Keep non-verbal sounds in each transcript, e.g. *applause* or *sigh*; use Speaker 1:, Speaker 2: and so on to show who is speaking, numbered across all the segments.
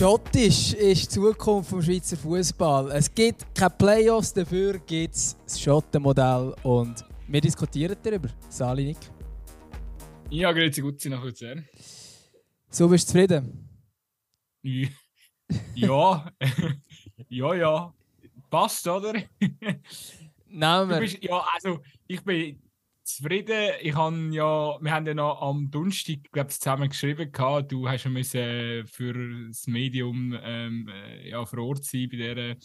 Speaker 1: Schottisch ist die Zukunft des Schweizer Fußball. Es gibt keine Playoffs, dafür gibt es das Schottenmodell und wir diskutieren darüber. Sali, Nick.
Speaker 2: Ja, grüezi gut, nach Luzern.
Speaker 1: So bist du zufrieden?
Speaker 2: Ja, *laughs* ja, ja. Passt, oder? *laughs*
Speaker 1: Nein, wir.
Speaker 2: Bist, ja, also ich bin zufrieden. Ich habe ja, wir haben ja noch am Donnerstag glaube zusammen geschrieben gehabt. Du hast ja müssen für das Medium ähm, äh, ja, vor Ort sein bei dieser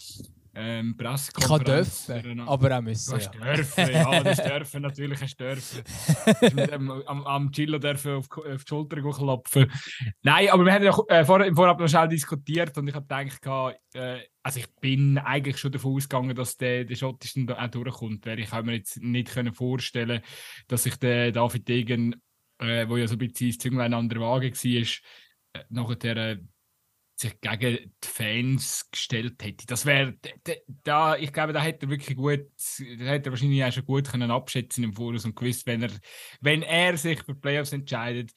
Speaker 2: ähm, Pressekonferenz.
Speaker 1: Ich dürfen, aber auch müssen.
Speaker 2: Du ja. dürfen, ja, du hast dürfen, natürlich hast du dürfen. am, am Chillo dürfen auf, auf die Schulter klopfen. Nein, aber wir haben ja äh, vor, im Vorab noch schnell diskutiert und ich habe gedacht, äh, also ich bin eigentlich schon davon ausgegangen, dass der, der Schottischen auch durchkommt. Weil ich kann mir jetzt nicht können vorstellen dass sich der David Degen, äh, wo ja so ein bisschen das Zünglein an der Waage war, äh, nachher äh, sich gegen die Fans gestellt hätte. Das wäre, da, ich glaube, da hätte er wirklich gut, da hätte er wahrscheinlich auch schon gut können abschätzen im Voraus und gewusst, wenn er, wenn er sich für Playoffs entscheidet,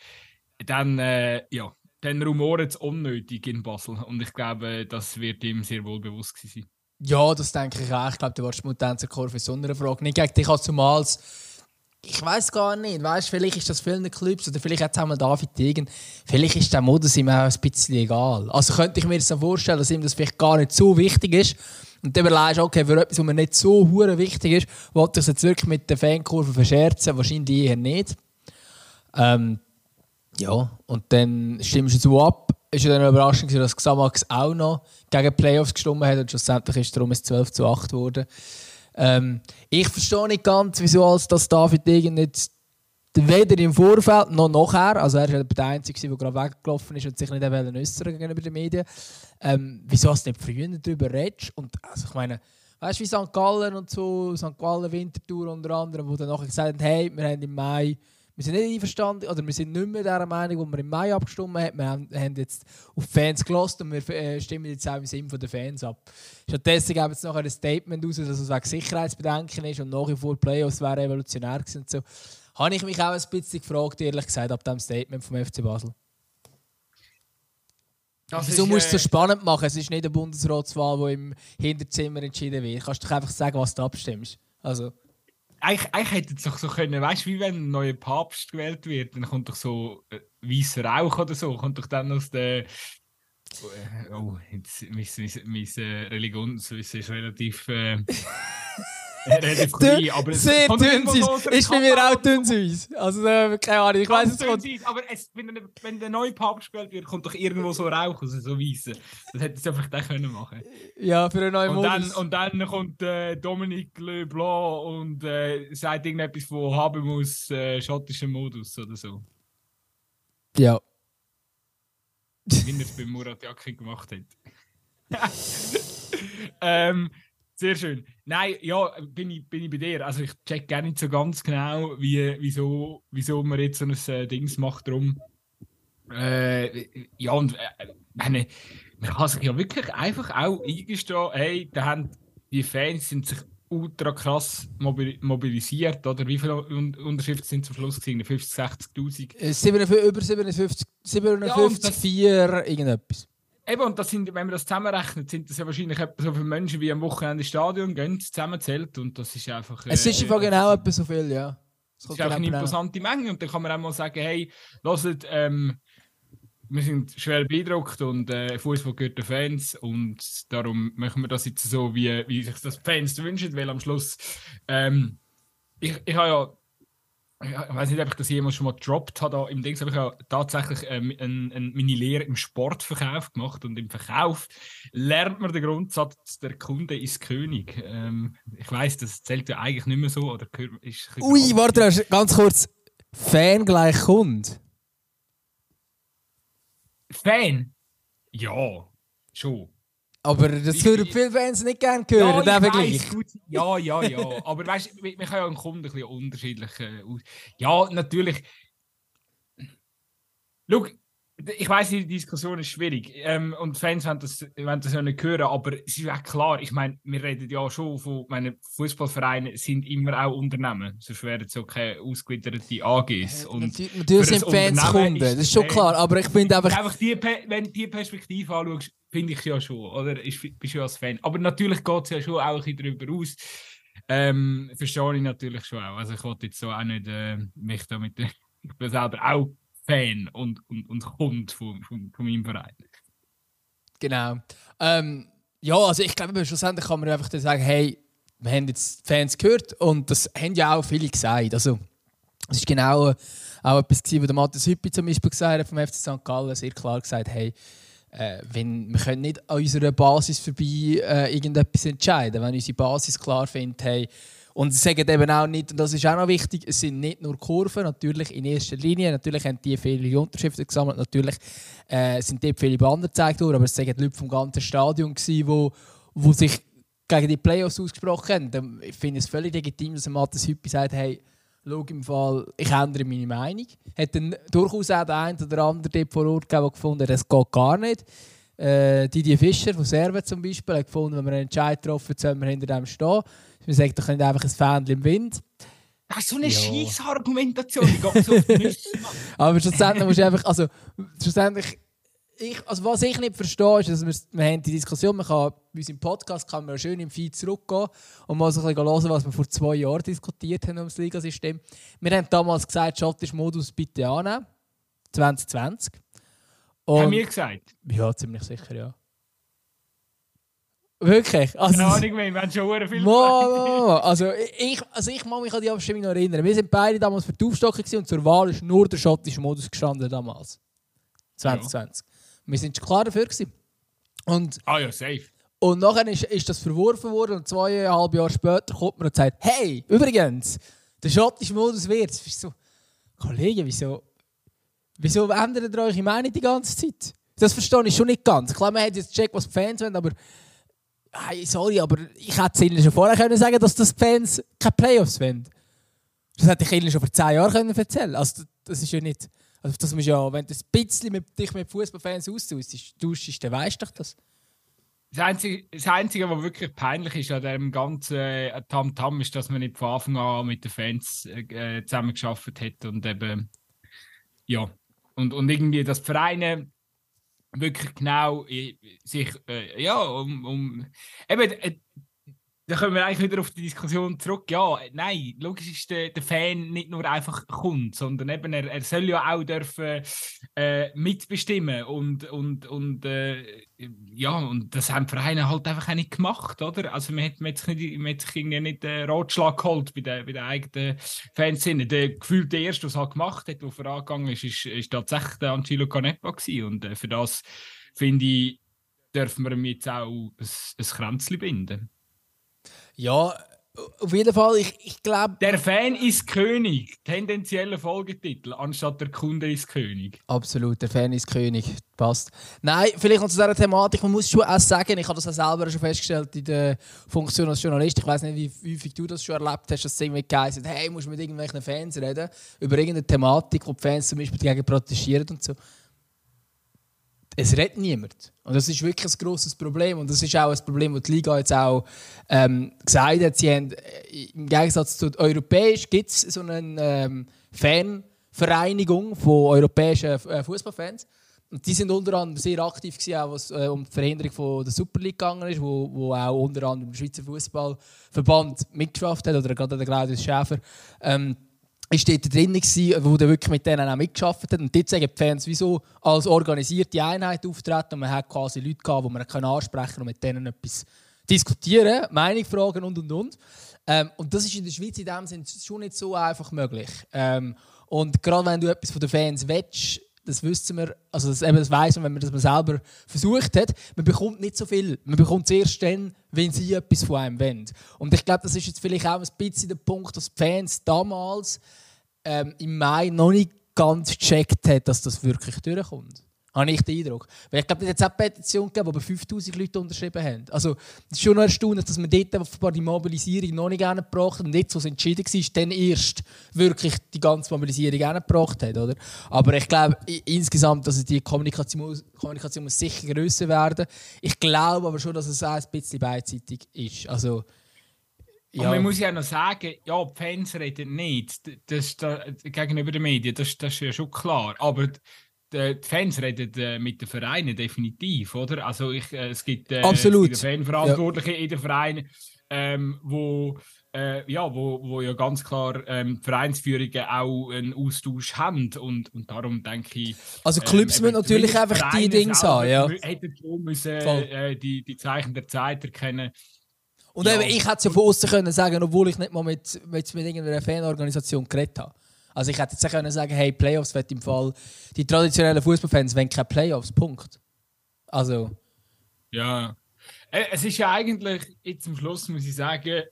Speaker 2: dann, äh, ja, dann rumoren es unnötig in Basel. Und ich glaube, das wird ihm sehr wohl bewusst sein.
Speaker 1: Ja, das denke ich auch. Ich glaube, du warst mit zur Kurve so einer Frage. Nicht gegen dich als zumals ich weiß gar nicht, weißt, vielleicht ist das vielen Clubs oder vielleicht jetzt haben wir David Degen, vielleicht ist der Modus ihm auch ein bisschen egal. Also könnte ich mir jetzt vorstellen, dass ihm das vielleicht gar nicht so wichtig ist und dann überlegst okay, für etwas, was mir nicht so hure wichtig ist, wollte ich es jetzt wirklich mit der Fankurve verscherzen? Wahrscheinlich eher nicht. Ähm, ja, und dann stimmst du so ab. Ist ja dann eine Überraschung, dass Xamax auch noch gegen Playoffs gestimmt hat und schlussendlich ist es darum 12 zu 8 geworden. Ähm, ich verstehe nicht ganz, wieso als das David Degen nicht weder im Vorfeld noch nachher, also er ist der Einzige, der gerade weggelaufen ist und sich nicht äußern gegenüber den Medien, ähm, wieso hast du nicht früher darüber redest? Und also ich meine, weißt du, wie St. Gallen und so, St. Gallen Wintertour unter anderem, wo dann nachher gesagt haben, hey, wir haben im Mai wir sind nicht einverstanden, oder wir sind nicht mehr der Meinung, die wir im Mai abgestimmt haben. Wir haben, jetzt auf Fans gelost und wir äh, stimmen jetzt auch im Sinne der Fans ab. Stattdessen geben jetzt noch ein Statement aus, dass es wegen Sicherheitsbedenken ist und nach wie vor Playoffs wären revolutionär gewesen und so. Habe ich mich auch ein bisschen gefragt, ehrlich gesagt, ab dem Statement vom FC Basel. Das Wieso ist, musst du es so äh, spannend machen? Es ist nicht eine Bundesratswahl, die im Hinterzimmer entschieden wird. Kannst du doch einfach sagen, was du abstimmst. Also
Speaker 2: eigentlich, eigentlich hätte es doch so können, weißt du, wie wenn ein neuer Papst gewählt wird, dann kommt doch so äh, weißer Rauch oder so, kommt doch dann aus der. Oh, oh jetzt, mein, mein, mein äh, Religionswissen ist relativ. Äh, *laughs*
Speaker 1: klein, aber sehr dünn. Ist bei mir auch dünn. Also, äh, keine Ahnung, ich weiß es
Speaker 2: nicht. Aber es, wenn, wenn der neue Papst gespielt wird, kommt doch irgendwo so Rauch, also so weiße. Das hätte sie einfach können machen
Speaker 1: Ja, für einen neuen
Speaker 2: und
Speaker 1: Modus.
Speaker 2: Dann, und dann kommt äh, Dominique Leblanc und äh, sagt irgendetwas von haben muss äh, schottischen Modus oder so.
Speaker 1: Ja.
Speaker 2: Wie er es bei Murat Yakin gemacht hat. *laughs* ähm, sehr schön. Nein, ja, bin ich, bin ich bei dir. Also ich check gar nicht so ganz genau, wie, wieso, wieso man jetzt so ein äh, Dings macht drum. Äh, ja, und äh, meine, man kann sich ja wirklich einfach auch eingestehen, hey, da haben die Fans sind sich ultra krass mobilisiert, oder? Wie viele Unterschriften sind zum Schluss gewesen? 50, 60'000?
Speaker 1: Äh, über 57, 57 ja, 4, irgendetwas.
Speaker 2: Eben, und das sind, wenn man das zusammenrechnet, sind das ja wahrscheinlich etwa so viele Menschen, wie am Wochenende ins Stadion gehen, zusammenzählt. Und das ist einfach.
Speaker 1: Äh, es ist einfach genau etwa so viel, ja.
Speaker 2: Das, ist einfach eine imposante Menge. Und dann kann man auch mal sagen: hey, hört, ähm, wir sind schwer beeindruckt und äh, Fußball gehört den Fans. Und darum machen wir das jetzt so, wie, wie sich das Fans wünschen, weil am Schluss. Ähm, ich, ich habe ja ich weiß nicht, ob ich das jemals schon mal gedroppt habe. Im Dings habe ich ja tatsächlich ähm, ein, ein, meine Lehre im Sportverkauf gemacht. Und im Verkauf lernt man den Grundsatz, der Kunde ist König. Ähm, ich weiß, das zählt ja eigentlich nicht mehr so. Oder ist
Speaker 1: Ui, warte, ganz kurz. Fan gleich Kunde?
Speaker 2: Fan? Ja, schon.
Speaker 1: Aber das würden viele Fans nicht gerne hören, ja, der Vergleich.
Speaker 2: Ja, ja, ja. Aber weißt du, man kann ja einen Kunden ein bisschen unterschiedlich äh, Ja, natürlich. Schau, ich weiß, die Diskussion ist schwierig ähm, und Fans wollen das, das ja nicht hören, aber es ist auch klar, ich meine, wir reden ja schon von, meine Fußballvereine sind immer auch Unternehmen, sonst wären es so keine ausgegliederte AGs.
Speaker 1: Und natürlich, natürlich sind Fans Kunden, das ist schon klar, aber ich finde einfach...
Speaker 2: einfach die, wenn du die Perspektive anschaust, finde ich ja schon, oder? Ich bin schon als Fan. Aber natürlich geht es ja schon auch ein bisschen darüber aus. Ähm, verstehe ich natürlich schon auch. Also ich wollte jetzt so auch nicht äh, mich da mit... *laughs* ich bin selber auch Fan und, und, und Hund von, von, von meinem Verein.
Speaker 1: Genau. Ähm, ja, also ich glaube, schlussendlich kann man einfach sagen, hey, wir haben jetzt die Fans gehört und das haben ja auch viele gesagt. Also, es ist genau auch etwas, was der Matthias Hüppi zum Beispiel gesagt hat vom FC St. Gallen, sehr klar gesagt, hey, äh, wenn, wir können nicht an unserer Basis vorbei äh, irgendetwas entscheiden. Wenn unsere Basis klar findet, hey, und sie sagen eben auch nicht, und das ist auch noch wichtig, es sind nicht nur Kurven, natürlich in erster Linie, natürlich haben die viele Unterschriften gesammelt, natürlich äh, sind dort viele Banner gezeigt worden, aber es waren Leute vom ganzen Stadion, die wo, wo sich gegen die Playoffs ausgesprochen haben. Ich finde es völlig legitim, dass Matthias Hüppi sagt, hey, schau im Fall, ich ändere meine Meinung. Hat dann durchaus auch der eine oder andere dort vor Ort gefunden hat, das geht gar nicht. Äh, Didier Fischer von Servet zum Beispiel hat gefunden, wenn wir einen Entscheid treffen, sollen wir hinter dem stehen. Man sagt doch nicht einfach ein Fähnchen im Wind.
Speaker 2: Das ist so eine ja. scheisse Argumentation, die geht so auf die *laughs*
Speaker 1: Aber schlussendlich musst du einfach, also schlussendlich, ich, also was ich nicht verstehe, ist, dass wir, wir haben die Diskussion, man kann bei unserem Podcast kann man schön im Feed zurückgehen und mal so ein bisschen hören, was wir vor zwei Jahren diskutiert haben um das Ligasystem. Wir haben damals gesagt, schottisch Modus bitte annehmen, 2020.
Speaker 2: Und, haben wir gesagt?
Speaker 1: Ja, ziemlich sicher, ja. Wirklich?
Speaker 2: Also, Keine Ahnung mehr, wir haben schon viel
Speaker 1: Mo, also ich, also ich kann mich an die Abstimmung noch erinnern. Wir sind beide damals für die Aufstockung und zur Wahl ist nur der schottische Modus gestanden damals. 2020. Ja. Wir sind klar dafür. Gewesen. Und,
Speaker 2: ah ja, safe.
Speaker 1: Und nachher ist, ist das verworfen worden und zweieinhalb Jahre später kommt man und sagt, hey, übrigens, der schottische Modus wird. Ist so, Kollege, wieso, wieso ändert ihr eure Meinung die ganze Zeit? Das verstehe ich schon nicht ganz. Klar, man hat jetzt gecheckt, was die Fans wollen, aber hey, sorry, aber ich hätte es ihnen schon vorher können sagen dass das die Fans keine Playoffs wollen. Das hätte ich ihnen schon vor zehn Jahren können erzählen Das, das ist ja nicht... Also das musst ja, wenn du ein bisschen mit, dich mit Fußballfans austauschst, dann weißt du doch das.
Speaker 2: Das Einzige, das Einzige, was wirklich peinlich ist an diesem ganzen äh, Tamtam, -Tam, ist, dass man nicht von Anfang an mit den Fans äh, zusammengearbeitet hat und eben, ja, und, und irgendwie, dass Vereine wirklich genau äh, sich, äh, ja, um, um eben, äh, da kommen wir eigentlich wieder auf die Diskussion zurück. Ja, nein, logisch ist der, der Fan nicht nur einfach Kunde, sondern eben er, er soll ja auch dürfen äh, mitbestimmen und, und, und äh, ja, und das haben die Vereine halt einfach auch nicht gemacht, oder? Also man hat, man hat sich nicht, man hat sich irgendwie nicht den Ratschlag geholt bei den, bei den eigenen Fans. Der Gefühl, der erste, was halt gemacht hat, der vorangegangen ist, ist, ist tatsächlich der Angelo Canepa gewesen. Und äh, für das, finde ich, dürfen wir ihm jetzt auch ein, ein Kränzchen binden.
Speaker 1: Ja, auf jeden Fall, ich, ich glaube.
Speaker 2: Der Fan ist König. Tendenzieller Folgetitel, anstatt der Kunde ist König.
Speaker 1: Absolut, der Fan ist König. Passt. Nein, vielleicht noch zu dieser Thematik. Man muss schon auch sagen, ich habe das auch selber schon festgestellt in der Funktion als Journalist. Ich weiß nicht, wie häufig du das schon erlebt hast, dass es irgendwie geheißen hey, musst mit irgendwelchen Fans reden, über irgendeine Thematik, wo die Fans zum Beispiel dagegen protestieren und so es redet niemand. Und das ist wirklich ein grosses Problem. Und das ist auch ein Problem, das die Liga jetzt auch ähm, gesagt hat. Sie haben, äh, Im Gegensatz zu europäisch gibt es so eine ähm, Fanvereinigung von europäischen äh, Fußballfans. Und die sind unter anderem sehr aktiv gewesen, auch was äh, um die Verhinderung von der Super League gegangen ist, wo, wo auch unter anderem der Schweizer Fußballverband mitgeschafft hat oder gerade der Claudius Schäfer. Ähm, ist dort drin, wo der wirklich mit denen auch mitgearbeitet hat. Und dort sagen die Fans, wieso als organisierte Einheit auftreten und man hat quasi Leute gehabt, die man ansprechen kann und mit denen etwas diskutieren, Meinung fragen und und und. Ähm, und das ist in der Schweiz in dem Sinne schon nicht so einfach möglich. Ähm, und gerade wenn du etwas von den Fans willst, das wissen wir, also das, eben, das weiss man, wenn man das mal selber versucht hat, man bekommt nicht so viel. Man bekommt es erst dann, wenn sie etwas von einem wollen. Und ich glaube, das ist jetzt vielleicht auch ein bisschen der Punkt, dass die Fans damals ähm, im Mai noch nicht ganz gecheckt haben, dass das wirklich durchkommt. Habe ich den Eindruck. Weil ich glaube, es hat eine Petition gegeben, die 5000 Leute unterschrieben haben. Also, es ist schon noch erstaunlich, dass man dort offenbar die Mobilisierung noch nicht gebracht hat und jetzt, wo es entschieden war, dann erst wirklich die ganze Mobilisierung gebracht hat. Oder? Aber ich glaube insgesamt, dass die Kommunikation, Kommunikation muss sicher grösser werden. Ich glaube aber schon, dass es auch ein bisschen beidseitig ist. Also,
Speaker 2: ja. Und man muss ja noch sagen, ja, die Fans reden nicht das, das, gegenüber den Medien, das, das ist ja schon klar. Aber die Fans reden äh, mit den Vereinen definitiv, oder? Also ich, äh, es gibt äh,
Speaker 1: Absolut.
Speaker 2: Fanverantwortliche ja. in den Vereinen, ähm, wo, äh, ja, wo, wo ja ganz klar ähm, Vereinsführungen auch einen Austausch haben und, und darum denke ich...
Speaker 1: Also Clubs ähm, müssen natürlich einfach die Dinge haben, ja.
Speaker 2: Hätten schon müssen äh, die, die Zeichen der Zeit erkennen
Speaker 1: und ja. eben, ich hätte es ja von außen können sagen, obwohl ich nicht mal mit, mit, mit irgendeiner Fanorganisation geredet habe. Also ich hätte jetzt können sagen, hey, Playoffs wird im Fall. Die traditionellen Fußballfans wollen keine Playoffs. Punkt. Also.
Speaker 2: Ja. Äh, es ist ja eigentlich, jetzt zum Schluss muss ich sagen,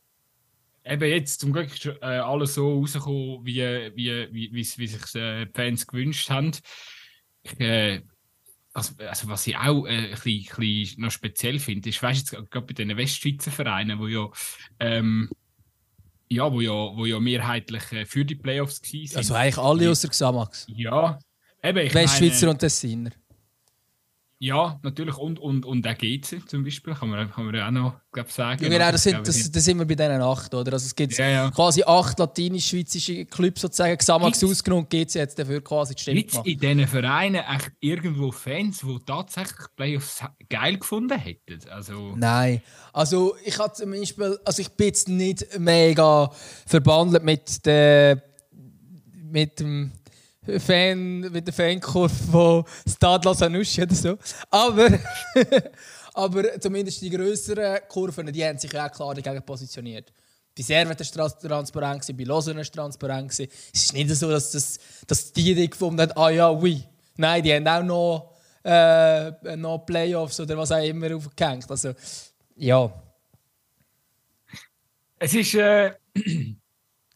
Speaker 2: eben jetzt zum Glück ist äh, alles so rausgekommen, wie, wie, wie, wie, wie sich äh, die Fans gewünscht haben. Ich, äh, also, also, was ich auch äh, ein, bisschen, ein bisschen noch speziell finde, ist, weißt du, gerade bei den Westschweizer Vereinen, wo ja, ähm, ja, wo ja, wo ja mehrheitlich äh, für die Playoffs waren.
Speaker 1: Also eigentlich alle außer Xamax.
Speaker 2: Ja,
Speaker 1: eben. Ich Westschweizer meine, und Tessiner.
Speaker 2: Ja, natürlich. Und, und, und auch GC zum Beispiel, kann man, kann man auch noch glaub, sagen. Ja,
Speaker 1: genau, das sind, das, das sind wir bei diesen acht, oder? Also es gibt ja, ja. quasi acht latinisch-schweizische Clubs sozusagen, Xamax ausgenommen und GC jetzt dafür quasi die Stimme
Speaker 2: gemacht. in diesen Vereinen echt irgendwo Fans, die tatsächlich Playoffs geil gefunden hätten? Also...
Speaker 1: Nein, also ich hatte zum Beispiel, also ich bin jetzt nicht mega verbandelt mit der mit dem Fan, mit der Fankurve von Stade Lasanussi oder so. Aber, *laughs* aber zumindest die größeren Kurven, die haben sich ja auch klar dagegen positioniert. Bei Servet war es transparent, bei Lausanne war es transparent. Es ist nicht so, dass, das, dass die Idee gefunden haben, ah ja, oui. Nein, die haben auch noch, äh, noch Playoffs oder was auch immer aufgehängt. Also, ja.
Speaker 2: Es ist... Äh *clears throat*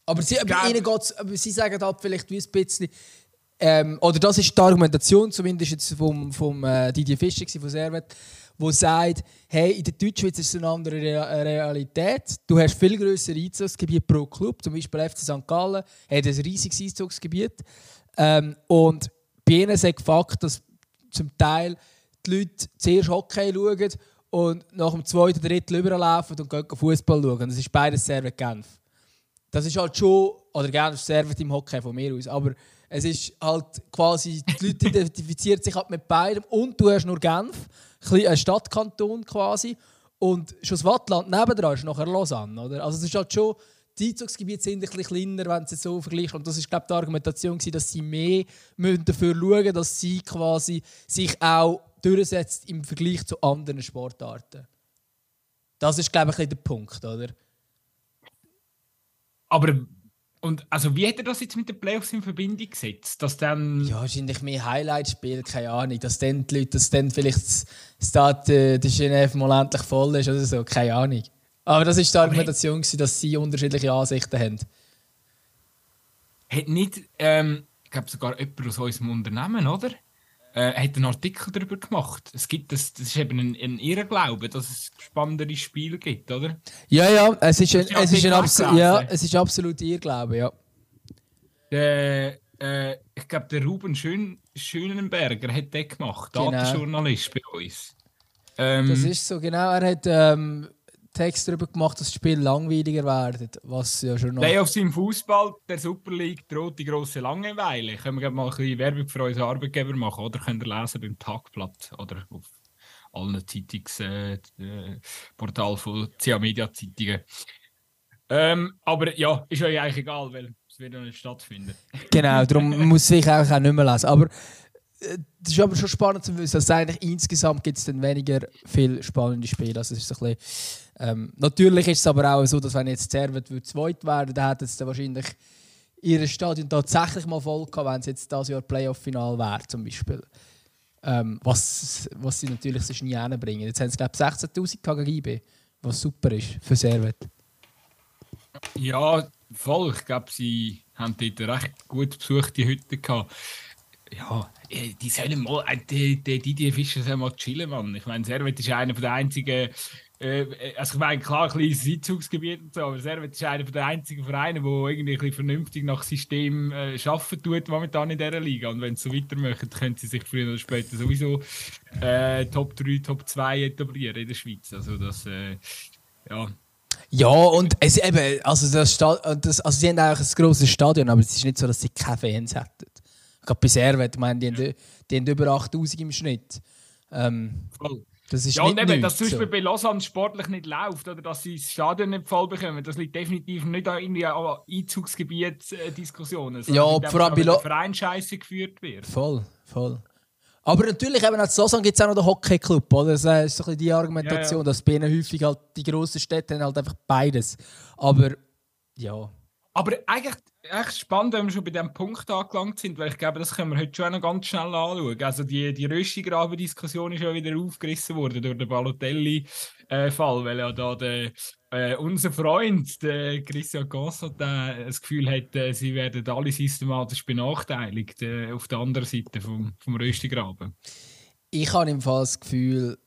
Speaker 1: aber sie, aber ihnen geht's, aber sie sagen halt vielleicht wie ein bisschen, ähm, oder das ist die Argumentation, zumindest jetzt vom, vom äh, Didier Fischer von Servet, wo sagt, hey, in der Deutschschweiz ist es eine andere Re Realität. Du hast viel größere Einzugsgebiet pro Club, zum Beispiel FC St. Gallen hat ein riesiges Einzugsgebiet. Ähm, und bei ihnen sagt Fakt, dass zum Teil die Leute zuerst Hockey schauen und nach dem zweiten, dritten überlaufen und gehen Fußball schauen. Das ist beides Servet Genf. Das ist halt schon, oder Genf Servet im Hockey von mir aus, aber es ist halt quasi, die Leute identifizieren sich halt mit beidem und du hast nur Genf, ein Stadtkanton quasi. Und schon das Wattland nebendran ist nachher Lausanne. Oder? Also es ist halt schon, die Einzugsgebiete sind ein bisschen kleiner, wenn sie so vergleichen. Und das ist glaube ich, die Argumentation, dass sie mehr dafür schauen müssen, dass sie quasi sich auch durchsetzt im Vergleich zu anderen Sportarten. Das ist glaube ich der Punkt, oder?
Speaker 2: Aber und also wie hat er das jetzt mit den Playoffs in Verbindung gesetzt? Dass dann
Speaker 1: ja, wahrscheinlich mehr Highlight-Spiel, keine Ahnung. Dass dann die Leute, dass dann vielleicht das Stade äh, der Genève mal endlich voll ist oder so, keine Ahnung. Aber das war die Argumentation, gewesen, dass sie unterschiedliche Ansichten haben.
Speaker 2: Hat nicht, ähm, ich glaube sogar jemand aus unserem Unternehmen, oder? Äh, hat einen Artikel darüber gemacht. Es gibt das, das ist eben ein, ein Irrglaube, dass es spannendere Spiele gibt, oder?
Speaker 1: Ja, ja, es ist, ein, es ist, ein abs ja, es ist absolut Irrglaube, ja.
Speaker 2: Der, äh, ich glaube, der Ruben Schön Schönenberger hat den gemacht, genau. Datenjournalist bei uns.
Speaker 1: Ähm, das ist so, genau. Er hat ähm, Text darüber gemacht, dass das Spiel langweiliger wird. Was ja schon noch...
Speaker 2: Playoffs im Fußball, der Super League droht die grosse Langeweile. Können wir mal ein bisschen Werbung für unseren Arbeitgeber machen oder könnt ihr lesen beim Tagblatt oder auf allen Zeitungsportalen äh, von CA Media Zeitungen. Ähm, aber ja, ist euch eigentlich egal, weil es wird ja nicht stattfinden.
Speaker 1: Genau, darum *laughs* muss ich auch nicht mehr lesen. Aber äh, das ist aber schon spannend zu wissen, dass eigentlich insgesamt gibt es dann weniger viel spannende Spiele. Also es ist ein bisschen ähm, natürlich ist es aber auch so, dass wenn jetzt Servet zweit werden, dann hätten sie wahrscheinlich ihr Stadion tatsächlich mal voll gehabt, wenn es jetzt das Jahr Playoff-Final wäre, zum Beispiel. Ähm, was, was sie natürlich sonst nie hinbringen. Jetzt haben sie, glaube ich, 16'000 gegen IB, was super ist für Servet.
Speaker 2: Ja, voll. Ich glaube, sie haben dort recht gut besuchte Hütte gehabt. Ja, äh, die sollen mal, äh, die, die Didier Fischer soll mal chillen, Mann. Ich meine, Servet ist einer der einzigen, äh, also ich meine, klar, ein kleines Einzugsgebiet und so, aber Servet ist einer der einzigen Vereine, der irgendwie ein vernünftig nach System äh, arbeiten tut, momentan in dieser Liga. Und wenn sie so weitermachen, können sie sich früher oder später sowieso äh, Top 3, Top 2 etablieren in der Schweiz. Also das, äh, ja,
Speaker 1: ja, und es eben, also, das, das also sie haben eigentlich ein grosses Stadion, aber es ist nicht so, dass sie keine Fans hätten. Gerade bei Servet, ich meine, die, haben, die haben über 8000 im Schnitt. Ähm, das ist
Speaker 2: ja,
Speaker 1: nicht
Speaker 2: und eben, dass
Speaker 1: zum
Speaker 2: Beispiel
Speaker 1: so.
Speaker 2: bei Lausanne sportlich nicht läuft oder dass sie das Stadion nicht voll bekommen, das liegt definitiv nicht an irgendwie an Einzugsgebiet-Diskussionen.
Speaker 1: Ja, vor allem bei
Speaker 2: Verein scheiße geführt wird.
Speaker 1: Voll, voll. Aber natürlich, eben als Lausanne gibt es auch noch den Hockey-Club, oder? Das ist so ein bisschen die Argumentation,
Speaker 2: Ja, ja.
Speaker 1: dass bei ihnen häufig halt die grossen Städte haben halt einfach beides. Aber ja.
Speaker 2: Aber eigentlich echt spannend, wenn wir schon bei diesem Punkt angelangt sind, weil ich glaube, das können wir heute schon noch ganz schnell anschauen. Also die, die Röstigraben-Diskussion ist ja wieder aufgerissen worden durch den Balotelli-Fall, weil ja da der, äh, unser Freund, der Christian äh, das Gefühl hat, äh, sie werden alle systematisch benachteiligt äh, auf der anderen Seite vom, vom Röstigraben.
Speaker 1: Ich habe im Fall das Gefühl,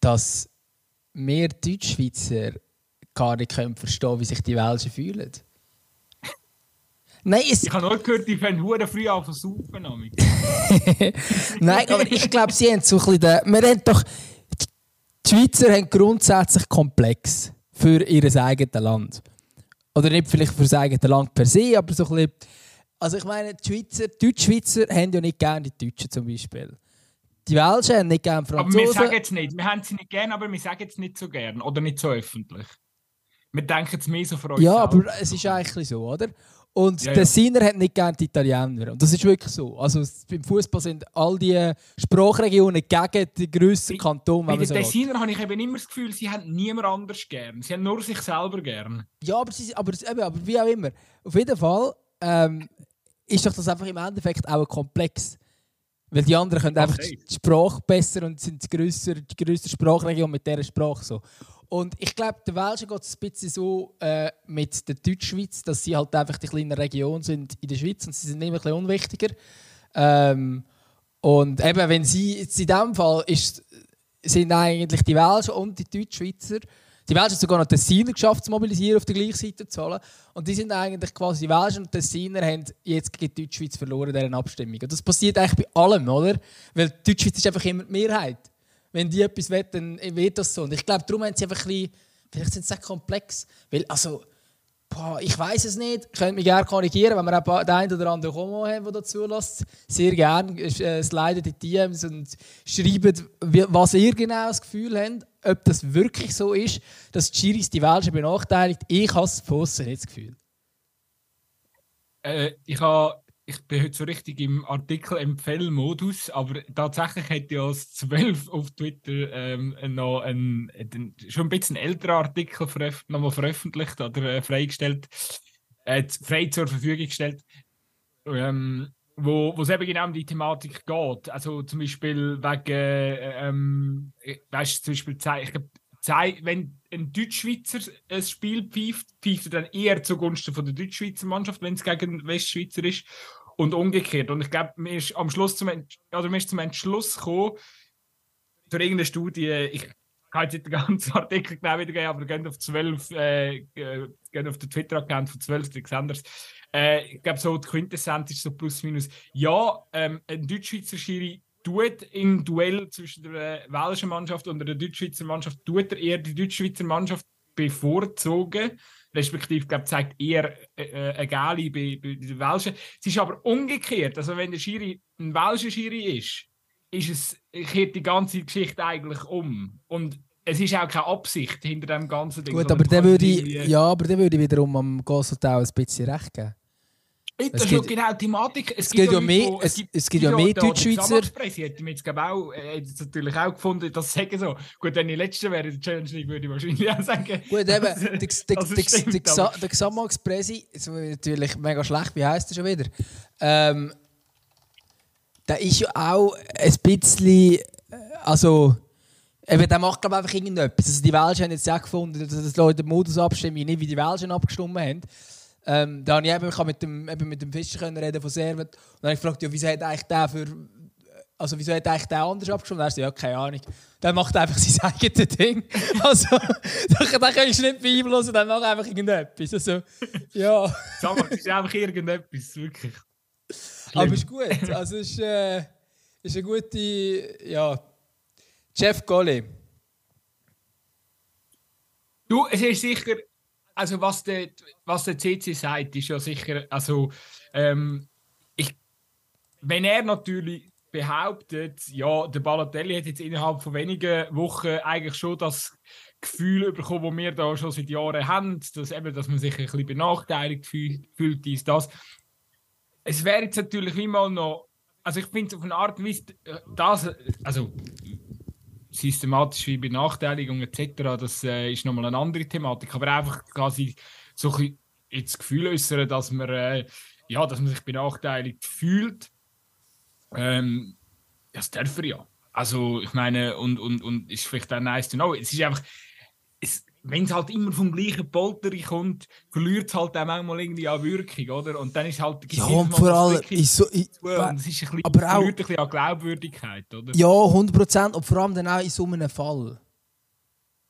Speaker 1: dass wir Deutschschweizer gar nicht können verstehen wie sich die Welschen fühlen. Nein, es,
Speaker 2: Ich habe nur gehört, die fangen hure früh zu saufen. *laughs*
Speaker 1: Nein, aber ich glaube, sie haben so ein bisschen den, wir haben doch, die Schweizer haben grundsätzlich komplex für ihr eigenes Land. Oder nicht vielleicht für das eigene Land per se, aber so ein bisschen, also ich meine, die Schweizer, die Deutschschweizer haben ja nicht gerne die Deutschen zum Beispiel. Die Welschen haben nicht gerne
Speaker 2: Aber wir
Speaker 1: Franzosen.
Speaker 2: sagen jetzt nicht, wir haben sie nicht gern, aber wir sagen jetzt nicht so gern oder nicht so öffentlich. Wir denken jetzt mehr so für uns.
Speaker 1: Ja,
Speaker 2: selber.
Speaker 1: aber es ist eigentlich so, oder? Und
Speaker 2: Ja,
Speaker 1: der
Speaker 2: ja.
Speaker 1: Sinner hat nicht gerne die Italiener. Und das ist wirklich so. Also beim Fußball sind all die Sprachregionen gegen den grössten Kanton,
Speaker 2: Bei den
Speaker 1: so will.
Speaker 2: Tessiner habe ich eben immer das Gefühl, sie haben niemand anders gern. Sie haben nur sich selber gern.
Speaker 1: Ja, aber, sie, aber, eben, aber wie auch immer. Auf jeden Fall ähm, ist doch das einfach im Endeffekt auch ein Komplex. Weil die anderen können einfach
Speaker 2: Okay.
Speaker 1: die Sprache besser und sind die grösste, die grösste Sprachregion mit dieser Sprache so. Und ich glaube, der Welschen geht es ein bisschen so äh, mit der Deutschschweiz, dass sie halt einfach die kleine Region sind in der Schweiz und sie sind immer ein bisschen unwichtiger. Ähm, und eben, wenn sie, jetzt in diesem Fall ist, sind eigentlich die Welschen und die Deutschschweizer, die Welschen haben sogar noch Tessiner geschafft zu mobilisieren, auf der gleichen Seite zu zahlen. Und die sind eigentlich quasi, die Welschen und Tessiner haben jetzt gegen die Deutschschweiz verloren in dieser Abstimmung. Und das passiert eigentlich bei allem, oder? Weil die Deutschschweiz ist einfach immer die Mehrheit. Wenn die etwas wollen, dann wird das so. Und ich glaube, darum haben sie einfach ein bisschen, vielleicht sind sie auch komplex. Weil, also, boah, ich weiß es nicht. Könnt mich gerne korrigieren, wenn wir auch den einen oder anderen Homo haben, der dazu lässt. Sehr gerne äh, slidet in die DMs und schreibt, was ihr genau das Gefühl habt, ob das wirklich so ist, dass die Schiris die Welschen benachteiligt. Ich habe es nicht das Gefühl.
Speaker 2: Äh, ich, ha, ich bin heute so richtig im Artikel-Empfehl-Modus, aber tatsächlich hat ja das 12 auf Twitter ähm, noch einen, schon ein bisschen älteren Artikel veröf nochmal veröffentlicht oder äh, freigestellt, äh, frei zur Verfügung gestellt. Ähm, wo, wo es eben genau um die Thematik geht. Also zum Beispiel wegen, äh, ähm, weißt zum Beispiel, ich glaub, zei- wenn ein Deutschschweizer ein Spiel pfeift, pfeift er dann eher zugunsten von der Deutschschweizer Mannschaft, wenn es gegen Westschweizer ist. Und umgekehrt. Und ich glaube, mir ist am Schluss zum, Ent oder mir ist zum Entschluss gekommen, durch irgendeine Studie, ich kann jetzt nicht den ganzen *laughs* Artikel genau wiedergeben, aber geht auf 12, äh, äh, geht auf den Twitter-Account von 12 Senders. Äh, ich glaube, so die Quintessenz ist so plus minus. Ja, ähm, ein Deutschschweizer Schiri tut im Duell zwischen der äh, welschen Mannschaft und der Deutschschweizer Mannschaft, tut er eher die Deutschschweizer Mannschaft bevorzugen. Respektive, glaube zeigt eher äh, äh, eine Gali bei, bei den Welschen. Es ist aber umgekehrt. Also, wenn der Schiri ein welscher Schiri ist, ist es, kehrt die ganze Geschichte eigentlich um. Und es ist auch keine Absicht hinter dem ganzen Ding.
Speaker 1: Gut, aber
Speaker 2: kannst
Speaker 1: würde ich, ja, aber dann würde ich wiederum am Gossotau ein bisschen recht geben. Es
Speaker 2: ist
Speaker 1: gibt-
Speaker 2: ja genau die Thematik. Es,
Speaker 1: gibt ja
Speaker 2: Leute,
Speaker 1: mehr-
Speaker 2: wo-
Speaker 1: es- es gibt ja mehr Deutschschweizer-
Speaker 2: Gesamtpresse hätte mir jetzt auch, äh, natürlich auch gefunden, das sagen so. Gut, wenn ich letzter wäre in der Challenge League, würde ich wahrscheinlich auch sagen.
Speaker 1: Gut, eben,
Speaker 2: dass-
Speaker 1: der,
Speaker 2: es
Speaker 1: jetzt muss ich natürlich mega schlecht, wie heißt er schon wieder? Ähm, der ist ja auch ein bisschen, äh, also, eben, der macht glaube ich einfach irgendetwas. Also die Welschen haben jetzt auch gefunden, dass die Leute die Modus abstimmen, nicht wie die Welschen abgestimmt haben. Ähm, da habe ich eben, ich mit dem, eben mit dem Fischer können reden von Servet. Und dann habe ich gefragt, ja, wieso hat eigentlich der für. Also, wieso hat eigentlich der anders abgestimmt? Und er sagt, ja, keine Ahnung. Dann macht einfach sein *laughs* eigenes Ding. Also, *laughs* dann, dann kannst du nicht beeinflussen, dann macht einfach irgendetwas. Also, ja. *laughs*
Speaker 2: Sag mal, es ist einfach irgendetwas, wirklich.
Speaker 1: Aber es ist gut. Also, es ist, äh, ist eine gute. Ja. Jeff Golly.
Speaker 2: Du, es ist sicher, also was der, was der CC sagt, ist ja sicher, also ähm, ich, wenn er natürlich behauptet, ja, der Balotelli hat jetzt innerhalb von wenigen Wochen eigentlich schon das Gefühl bekommen, das wir da schon seit Jahren haben, dass, eben, dass man sich ein bisschen benachteiligt fühlt, dies, das. Es wäre jetzt natürlich mal noch, also ich finde es auf eine Art und Weise, das, also systematische Benachteiligung etc., das äh, ist nochmal eine andere Thematik. Aber einfach quasi so ein das Gefühl äußern, dass man, äh, ja, dass man sich benachteiligt fühlt. Ähm, das darf er ja. Also, ich meine, und, und, und ist vielleicht auch nice to know. Es ist einfach, wenn es halt immer vom gleichen Polter kommt, verliert es halt auch manchmal irgendwie an Wirkung, oder? Und dann ist halt...
Speaker 1: Ja, und vor allem... Ich so, ich,
Speaker 2: und es ist ein bisschen,
Speaker 1: aber auch,
Speaker 2: verliert ein bisschen an Glaubwürdigkeit, oder?
Speaker 1: Ja, 100% und vor allem dann auch in so einem Fall.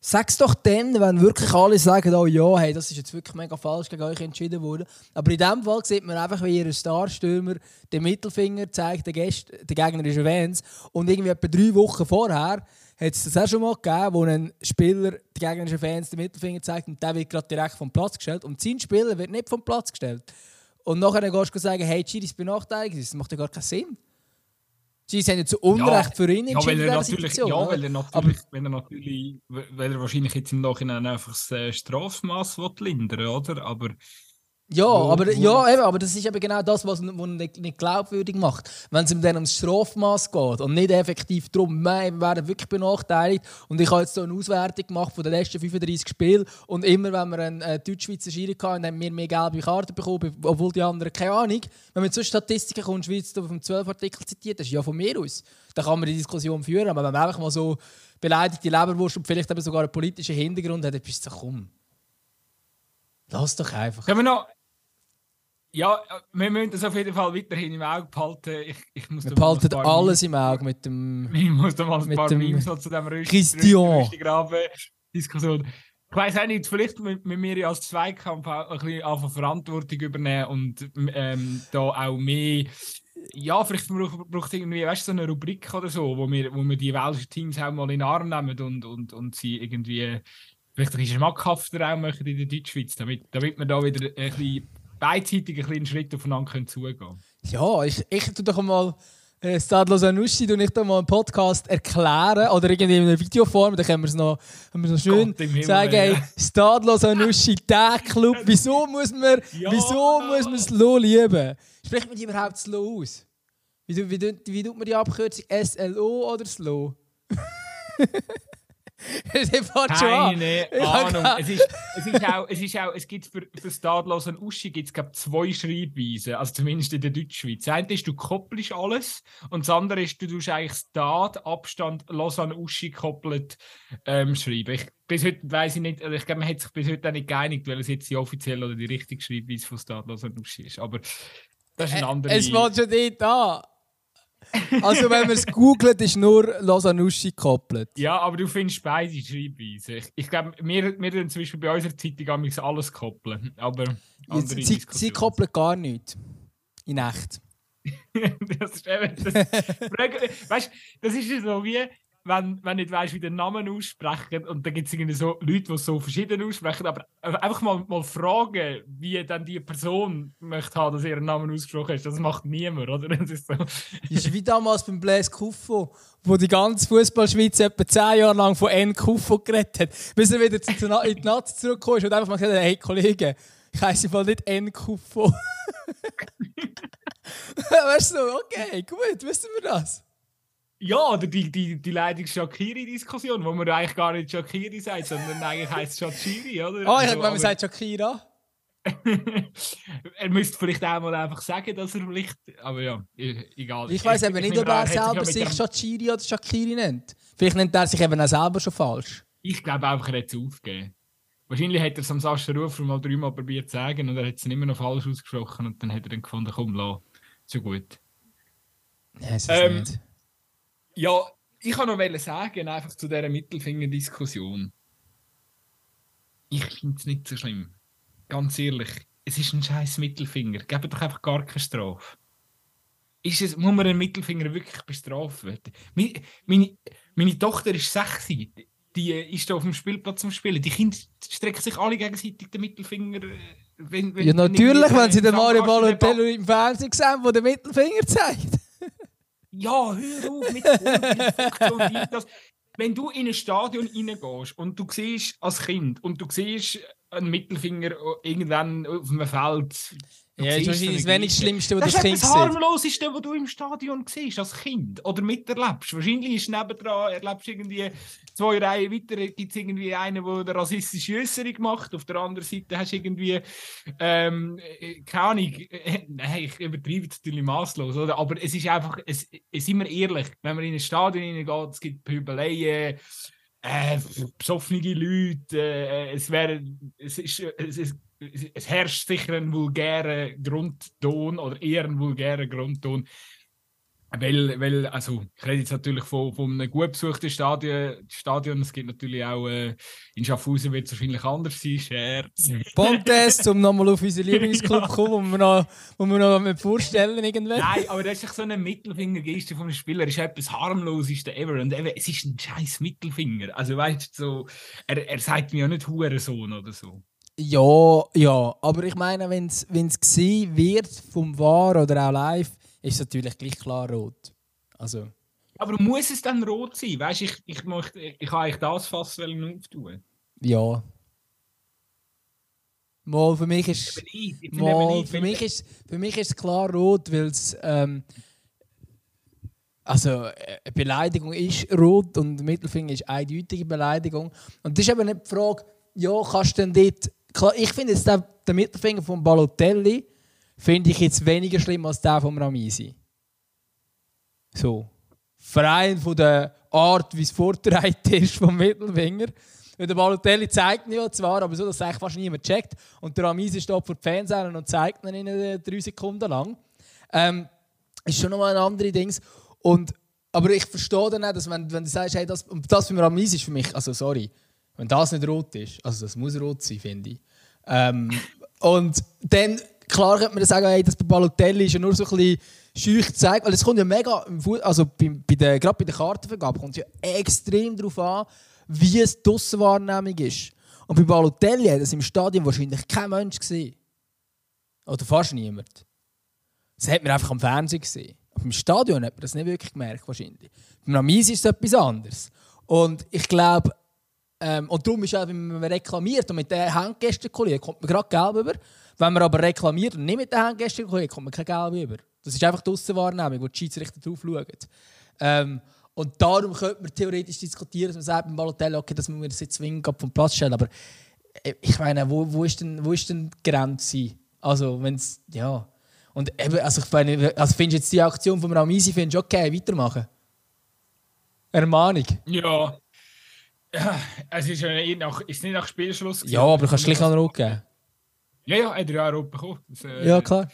Speaker 1: Sag's doch dann, wenn wirklich alle sagen, oh ja, hey, das ist jetzt wirklich mega falsch gegen euch entschieden worden. Aber in dem Fall sieht man einfach, wie ihr Starstürmer den Mittelfinger zeigt, den, Gäst, den gegnerischen Fans. Und irgendwie etwa drei Wochen vorher hat es das auch schon mal gegeben, wo ein Spieler den gegnerischen Fans den Mittelfinger zeigt und der wird gerade direkt vom Platz gestellt. Und sein Spieler wird nicht vom Platz gestellt. Und nachher gehst du sagen, hey, Chiri ist benachteiligt. Das macht ja gar keinen Sinn. Sie sind ja zu Unrecht
Speaker 2: ja,
Speaker 1: für ihn.
Speaker 2: Ja, weil er natürlich, ja, weil er natürlich, wenn er natürlich, weil er wahrscheinlich jetzt im Nachhinein einfach das äh, Strafmaß lindern oder? Aber
Speaker 1: ja, wo, aber, wo ja eben, aber das ist eben genau das, was, was nicht, nicht glaubwürdig macht. Wenn es ihm dann ums Strafmaß geht und nicht effektiv darum, wir werden wirklich benachteiligt. Und ich habe jetzt so eine Auswertung gemacht von den letzten 35 Spielen und immer, wenn wir einen äh, Deutsch-Schweizer Schiri hatten, haben wir mehr gelbe Karten bekommen, obwohl die anderen keine Ahnung. Wenn man zu Statistiken kommt, Schweiz auf dem 12 Artikel zitiert, das ist ja von mir aus. Da kann man die Diskussion führen, aber wenn man einfach mal so beleidigte Leberwurst und vielleicht eben sogar einen politischen Hintergrund hat, dann bist du so, komm. Lass doch einfach.
Speaker 2: Können wir noch ja, wir müssen das auf jeden Fall weiterhin im Auge behalten. Ich, ich muss
Speaker 1: wir behalten alles im Auge mit dem.
Speaker 2: Ich muss da mal ein paar Memes zu diesem
Speaker 1: Rüstigraben-Diskussion.
Speaker 2: Ich weiß auch nicht, vielleicht mit, mit mir als Zweikampf auch ein bisschen Verantwortung übernehmen und ähm, da auch mehr. Ja, vielleicht braucht es irgendwie weißt, so eine Rubrik oder so, wo wir, wo wir die welschen Teams auch mal in den Arm nehmen und, und, und sie irgendwie vielleicht ein bisschen schmackhafter auch machen in der Deutschschweiz, damit, damit wir da wieder ein bisschen beidseitig einen kleinen Schritt aufeinander können zugehen können.
Speaker 1: Ja, ich, ich tue doch mal äh, Stadlos Anuschi und ich da mal einen Podcast erklären oder irgendwie in einer Videoform, dann können wir es noch, können wir noch schön Gott, sagen, hey, Stadlos Anuschi, der Club, wieso muss man, ja. wieso muss man Slow lieben? Spricht man die überhaupt Slow aus? Wie, wie, wie, wie tut man die Abkürzung? SLO oder *laughs* Slow?
Speaker 2: Keine Ahnung. Es ist, es ist auch, es ist auch, es gibt für, für Stadlos und Uschi gibt es zwei Schreibweisen, also zumindest in der Deutschschweiz. Das eine ist, du koppelst alles und das andere ist, du tust eigentlich Stad, Abstand, Lausanne, Uschi koppelt ähm, schreiben. Ich, bis heute weiß ich nicht, ich glaube, man hat sich bis heute auch nicht geeinigt, weil es jetzt die offizielle oder die richtige Schreibweise von Stadlos und Uschi ist. Aber das ist ein anderer.
Speaker 1: Es fängt schon nicht an. Also wenn man es googelt, ist nur Losanuschi gekoppelt.
Speaker 2: Ja, aber du findest beide Schreibweisen. Ich, ich glaube, wir, wir tun zum Beispiel bei unserer Zeitung alles koppeln. Aber
Speaker 1: andere sie, sie koppeln gar nichts. In echt. *laughs*
Speaker 2: das ist eben das, *laughs* weißt, das ist so wie, wenn, wenn nicht weißt, wie der Namen aussprechen und dann gibt es irgendwie so Leute, die so verschieden aussprechen, aber einfach mal, mal fragen, wie dann die Person möchte haben, dass ihren Namen ausgesprochen ist, das macht niemand, oder? Das ist, so.
Speaker 1: ist wie damals beim Blaise Kuffo, wo die ganze Fußballschweiz etwa zehn Jahre lang von N. Kuffo geredet hat, bis er wieder in die Nazi zurückgekommen ist und einfach mal gesagt hat, hey Kollege, ich heiße mal nicht N. Kuffo. *laughs* weißt du, okay, gut, wissen wir das.
Speaker 2: Ja, oder die, die, die Leitungs-Shakiri-Diskussion, wo man eigentlich gar nicht Shakiri sagt, sondern eigentlich heisst es Shakiri, oder?
Speaker 1: Oh, ich also, man sagt Shakira. *laughs*
Speaker 2: er müsste vielleicht auch mal einfach sagen, dass er vielleicht. Aber ja, egal.
Speaker 1: Ich weiß eben nicht, ob er selber sich Shakiri oder Shakiri nennt. Vielleicht nennt er sich eben auch selber schon falsch.
Speaker 2: Ich glaube einfach, er hat es aufgegeben. Wahrscheinlich hat er es am Sascha Rufer mal dreimal probiert zu sagen und er hat es immer noch falsch ausgesprochen und dann hat er dann gefunden, komm, lass, so gut.
Speaker 1: Ja, es ist
Speaker 2: Ähm,
Speaker 1: nicht.
Speaker 2: Ja, ich kann noch sagen, einfach zu dieser Mittelfinger-Diskussion. Ich finde es nicht so schlimm. Ganz ehrlich, es ist ein scheiß Mittelfinger. Gebt doch einfach gar keine Strafe. Ist es, muss man einen Mittelfinger wirklich bestrafen? Mi- Meine, meine Tochter ist sechs, die die ist da auf dem Spielplatz zum Spielen. Die Kinder strecken sich alle gegenseitig den Mittelfinger. äh, Wenn, wenn,
Speaker 1: Ja, natürlich, wenn sie den Mario
Speaker 2: Ballon
Speaker 1: Balotelli im Fernsehen sehen, der den Mittelfinger zeigt.
Speaker 2: Ja, hör auf mit dies, das. Wenn du in ein Stadion reingehst und du siehst als Kind und du siehst einen Mittelfinger irgendwann auf einem Feld.
Speaker 1: Ja, das ist wahrscheinlich das. Schlimmste, was
Speaker 2: Das
Speaker 1: das Kind sieht.
Speaker 2: harmloseste, was du im Stadion siehst, als Kind oder miterlebst. Wahrscheinlich ist nebendran, erlebst irgendwie zwei Reihen weiter, gibt es irgendwie einen, der eine rassistische Äußerung macht. Auf der anderen Seite hast du irgendwie, ähm, äh, keine Ahnung, äh, nein, ich übertreibe es natürlich maßlos, oder? Aber es ist einfach, es, sind wir ehrlich, wenn man in ein Stadion hineingeht, es gibt Pöbeleien, äh, besoffene Leute, äh, es wäre, es ist, es es- es herrscht sicher ein vulgärer Grundton oder eher ein vulgärer Grundton. Weil, weil, also, ich rede jetzt natürlich von, von einem gut besuchten Stadion. Stadion. Es gibt natürlich auch äh, in Schaffhausen wird es wahrscheinlich anders sein. Scherz.
Speaker 1: Podcast, um nochmal auf unseren *laughs* Lieblingsclub
Speaker 2: Ja.
Speaker 1: zu kommen, wo wir noch, wo wir noch vorstellen irgendwann.
Speaker 2: Nein, aber das ist so eine Mittelfingergeste vom Spieler. ist etwas harmloseste ever. Und eben, es ist ein scheiß Mittelfinger. Also, weißt du, so, er, er sagt mir ja nicht Hurensohn oder so.
Speaker 1: Ja, ja, aber ich meine, wenn es gesehen wird vom VAR oder auch live, ist es natürlich gleich klar rot. Also,
Speaker 2: Aber muss es dann rot sein? Weißt du, ich, ich, möchte, ich kann eigentlich das Fass auftun.
Speaker 1: ja. Mal, für mich ist.
Speaker 2: Ich
Speaker 1: mal, für mich ist, für mich ist es klar rot, weil es, ähm, also, äh, eine Beleidigung ist rot und Mittelfinger ist eindeutige Beleidigung. Und das ist eben nicht die Frage, ja, kannst du denn dort, klar, ich finde jetzt den, den Mittelfinger von Balotelli, finde ich jetzt weniger schlimm als der von Ramisi. So. Verein von der Art, wie es vortreibt ist vom Mittelfinger. Der Balotelli zeigt ihn ja zwar, aber so, dass eigentlich fast niemand checkt. Und der Ramisi steht vor die Fernsehen und zeigt ihn ihnen äh, drei Sekunden lang. Ähm, ist schon nochmal ein anderes Ding. Und, aber ich verstehe dann auch, dass wenn, wenn du sagst, hey, das, das beim Ramisi ist für mich, also sorry, wenn das nicht rot ist, also das muss rot sein, finde ich. Ähm, und dann, klar könnte man sagen, hey, das bei Balotelli ist ja nur so ein bisschen schüch gezeigt, weil es kommt ja mega, also bei, bei der, gerade bei der Kartenvergabe kommt es ja extrem darauf an, wie es die Aussenwahrnehmung ist. Und bei Balotelli hat es im Stadion wahrscheinlich kein Mensch gesehen. Oder fast niemand. Das hat man einfach am Fernsehen gesehen. Aber im Stadion hat man das nicht wirklich gemerkt, wahrscheinlich. Beim Ramisi ist es etwas anderes. Und ich glaube, ähm, und darum ist auch, wenn man reklamiert und mit den Handgestikulieren, kommt man gerade gelb über. Wenn man aber reklamiert und nicht mit den Handgestikulieren, kommt man kein gelb über. Das ist einfach die Aussenwahrnehmung, wo die Schiedsrichter drauf schauen. Ähm, und darum könnte man theoretisch diskutieren, dass man sagt beim Balotelli, okay, das müssen wir jetzt zwingend vom Platz stellen. Aber äh, ich meine, wo, wo, ist denn, wo ist denn die Grenze? Also, wenn es, ja. Und eben, also ich meine, also findest du jetzt die Aktion von Ramisi, findest du okay, weitermachen? Ermahnung.
Speaker 2: Ja. Ja. Es ist, ja nicht nach, ist nicht nach Spielschluss. gewesen.
Speaker 1: Ja, aber du kannst gleich an den Rot geben.
Speaker 2: Ja, ja, hat er ja auch rot bekommen. Das, äh,
Speaker 1: Ja, klar.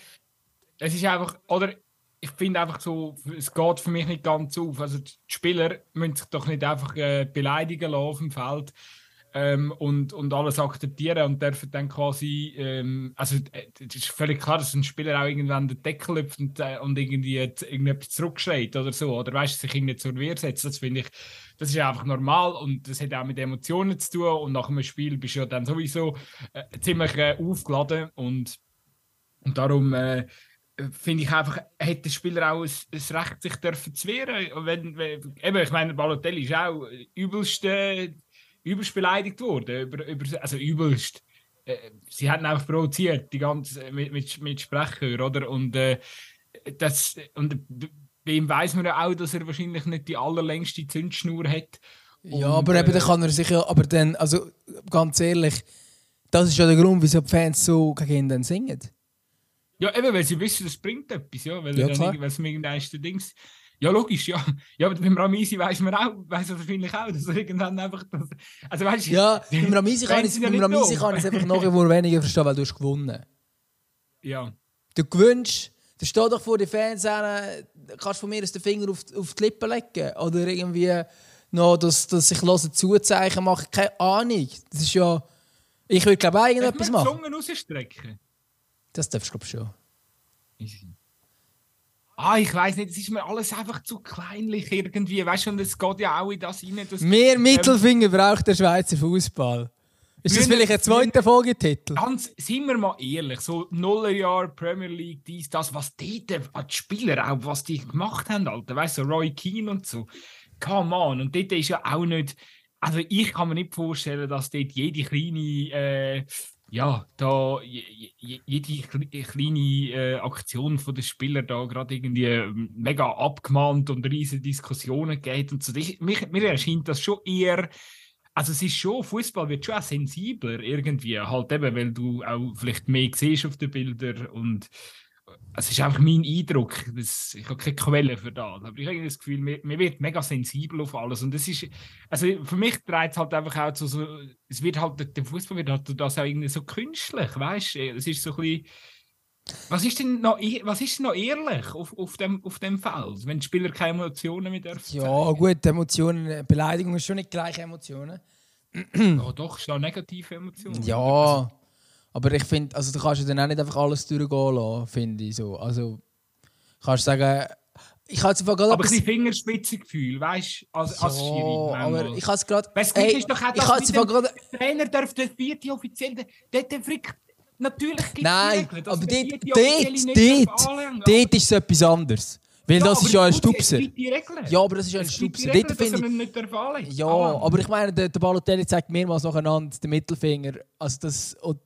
Speaker 2: Es ist einfach, oder ich finde einfach so, es geht für mich nicht ganz auf. Also die Spieler müssen sich doch nicht einfach äh, beleidigen lassen auf dem Feld ähm, und, und alles akzeptieren und dürfen dann quasi, ähm, also äh, es ist völlig klar, dass ein Spieler auch irgendwann den Deckel lüpft und, äh, und irgendwie jetzt irgendetwas zurückschreit oder so, oder weißt sich irgendwie zur Wehr setzt. Das finde ich, das ist einfach normal und das hat auch mit Emotionen zu tun und nach einem Spiel bist du ja dann sowieso äh, ziemlich äh, aufgeladen und, und darum äh, finde ich einfach, hat der Spieler auch ein Recht, sich dürfen zu wehren. Wenn, wenn, eben, ich meine, Balotelli ist auch äh, übelst beleidigt worden. Über, über, also übelst. Äh, sie hatten einfach provoziert, die ganze, mit, mit, mit Sprechhör, oder? Und, äh, das, und bei ihm weiß man ja auch, dass er wahrscheinlich nicht die allerlängste Zündschnur hat.
Speaker 1: Ja,
Speaker 2: Und,
Speaker 1: aber eben,
Speaker 2: äh,
Speaker 1: dann kann er sich ja, aber dann, also ganz ehrlich, das ist ja der Grund, wieso die Fans so gegen ihn dann singen.
Speaker 2: Ja, eben, weil sie wissen, das bringt etwas, ja. Weil,
Speaker 1: Ja,
Speaker 2: es mir irgendein Dings. Ja, logisch, ja. Ja, aber beim Ramisi weiß man auch, weiß er wahrscheinlich auch, dass er irgendwann einfach. Das, also, weißt,
Speaker 1: ja, beim Ramisi kann ich es einfach noch weniger verstehen, weil du hast gewonnen.
Speaker 2: Ja.
Speaker 1: Du gewünscht, du stehst doch vor den Fans an, kannst von mir den Finger auf, auf die Lippen legen. Oder irgendwie noch, dass, dass ich höre Zuzeichen mache. Keine Ahnung. Das ist ja. Ich würde glaube ich irgendetwas machen.
Speaker 2: Zungen rausstrecken?
Speaker 1: Das darfst du glaube schon.
Speaker 2: Ah, ich weiß nicht, es ist mir alles einfach zu kleinlich irgendwie. Weißt du, und es geht ja auch in das rein. Dass,
Speaker 1: Mehr Mittelfinger ähm, braucht der Schweizer Fußball. Ist das vielleicht ein zweiter Folgetitel?
Speaker 2: Ganz, sind wir mal ehrlich, so Nullerjahr Premier League, dies, das, was die, die Spieler auch, was die gemacht haben, Alter, weißt du, so Roy Keane und so. Come on, und dort ist ja auch nicht, also ich kann mir nicht vorstellen, dass dort jede kleine, äh, ja, da jede kleine äh, Aktion von den Spielern da gerade irgendwie ähm, mega abgemahnt und riesige Diskussionen geht und so. Ich, mich, mir erscheint das schon eher, also es ist schon, Fußball wird schon auch sensibler irgendwie, halt eben, weil du auch vielleicht mehr siehst auf den Bildern und es ist einfach mein Eindruck, dass, ich habe keine Quelle für das, aber ich habe das Gefühl, mir, mir wird mega sensibel auf alles und es ist, also für mich dreht es halt einfach auch so, so es wird halt, der Fußball wird halt das auch irgendwie so künstlich, weißt du, es ist so ein bisschen, was ist denn noch, was ist noch ehrlich auf, auf, dem, auf dem Feld, wenn die Spieler keine Emotionen mehr dürfen
Speaker 1: Ja zeigen? gut, Emotionen, Beleidigung ist schon nicht gleich Emotionen.
Speaker 2: ja doch, da negative Emotionen.
Speaker 1: Ja, also, aber ich finde, also du kannst ja dann auch nicht einfach alles durchgehen lassen, finde ich so. Also kannst sagen, ich habe jetzt
Speaker 2: gerade Aber ein Fingerspitzengefühl, weißt du, als,
Speaker 1: als Schiri. Aber ich habe es gerade...
Speaker 2: Weißt du, ist doch auch, dass ich gerade... Der Trainer darf der vierte offiziell... Der, der Frick... Natürlich
Speaker 1: gibt Nein, Regeln, aber dort, dort, dort, dort ist es etwas anderes. Weil ja, das ist ja ein Stupser. Ja, aber das ist ja ein Stupser. Dort finde ich... Ja, aber ich meine, der, der Balotelli zeigt mehrmals nacheinander den Mittelfinger. Also das... Und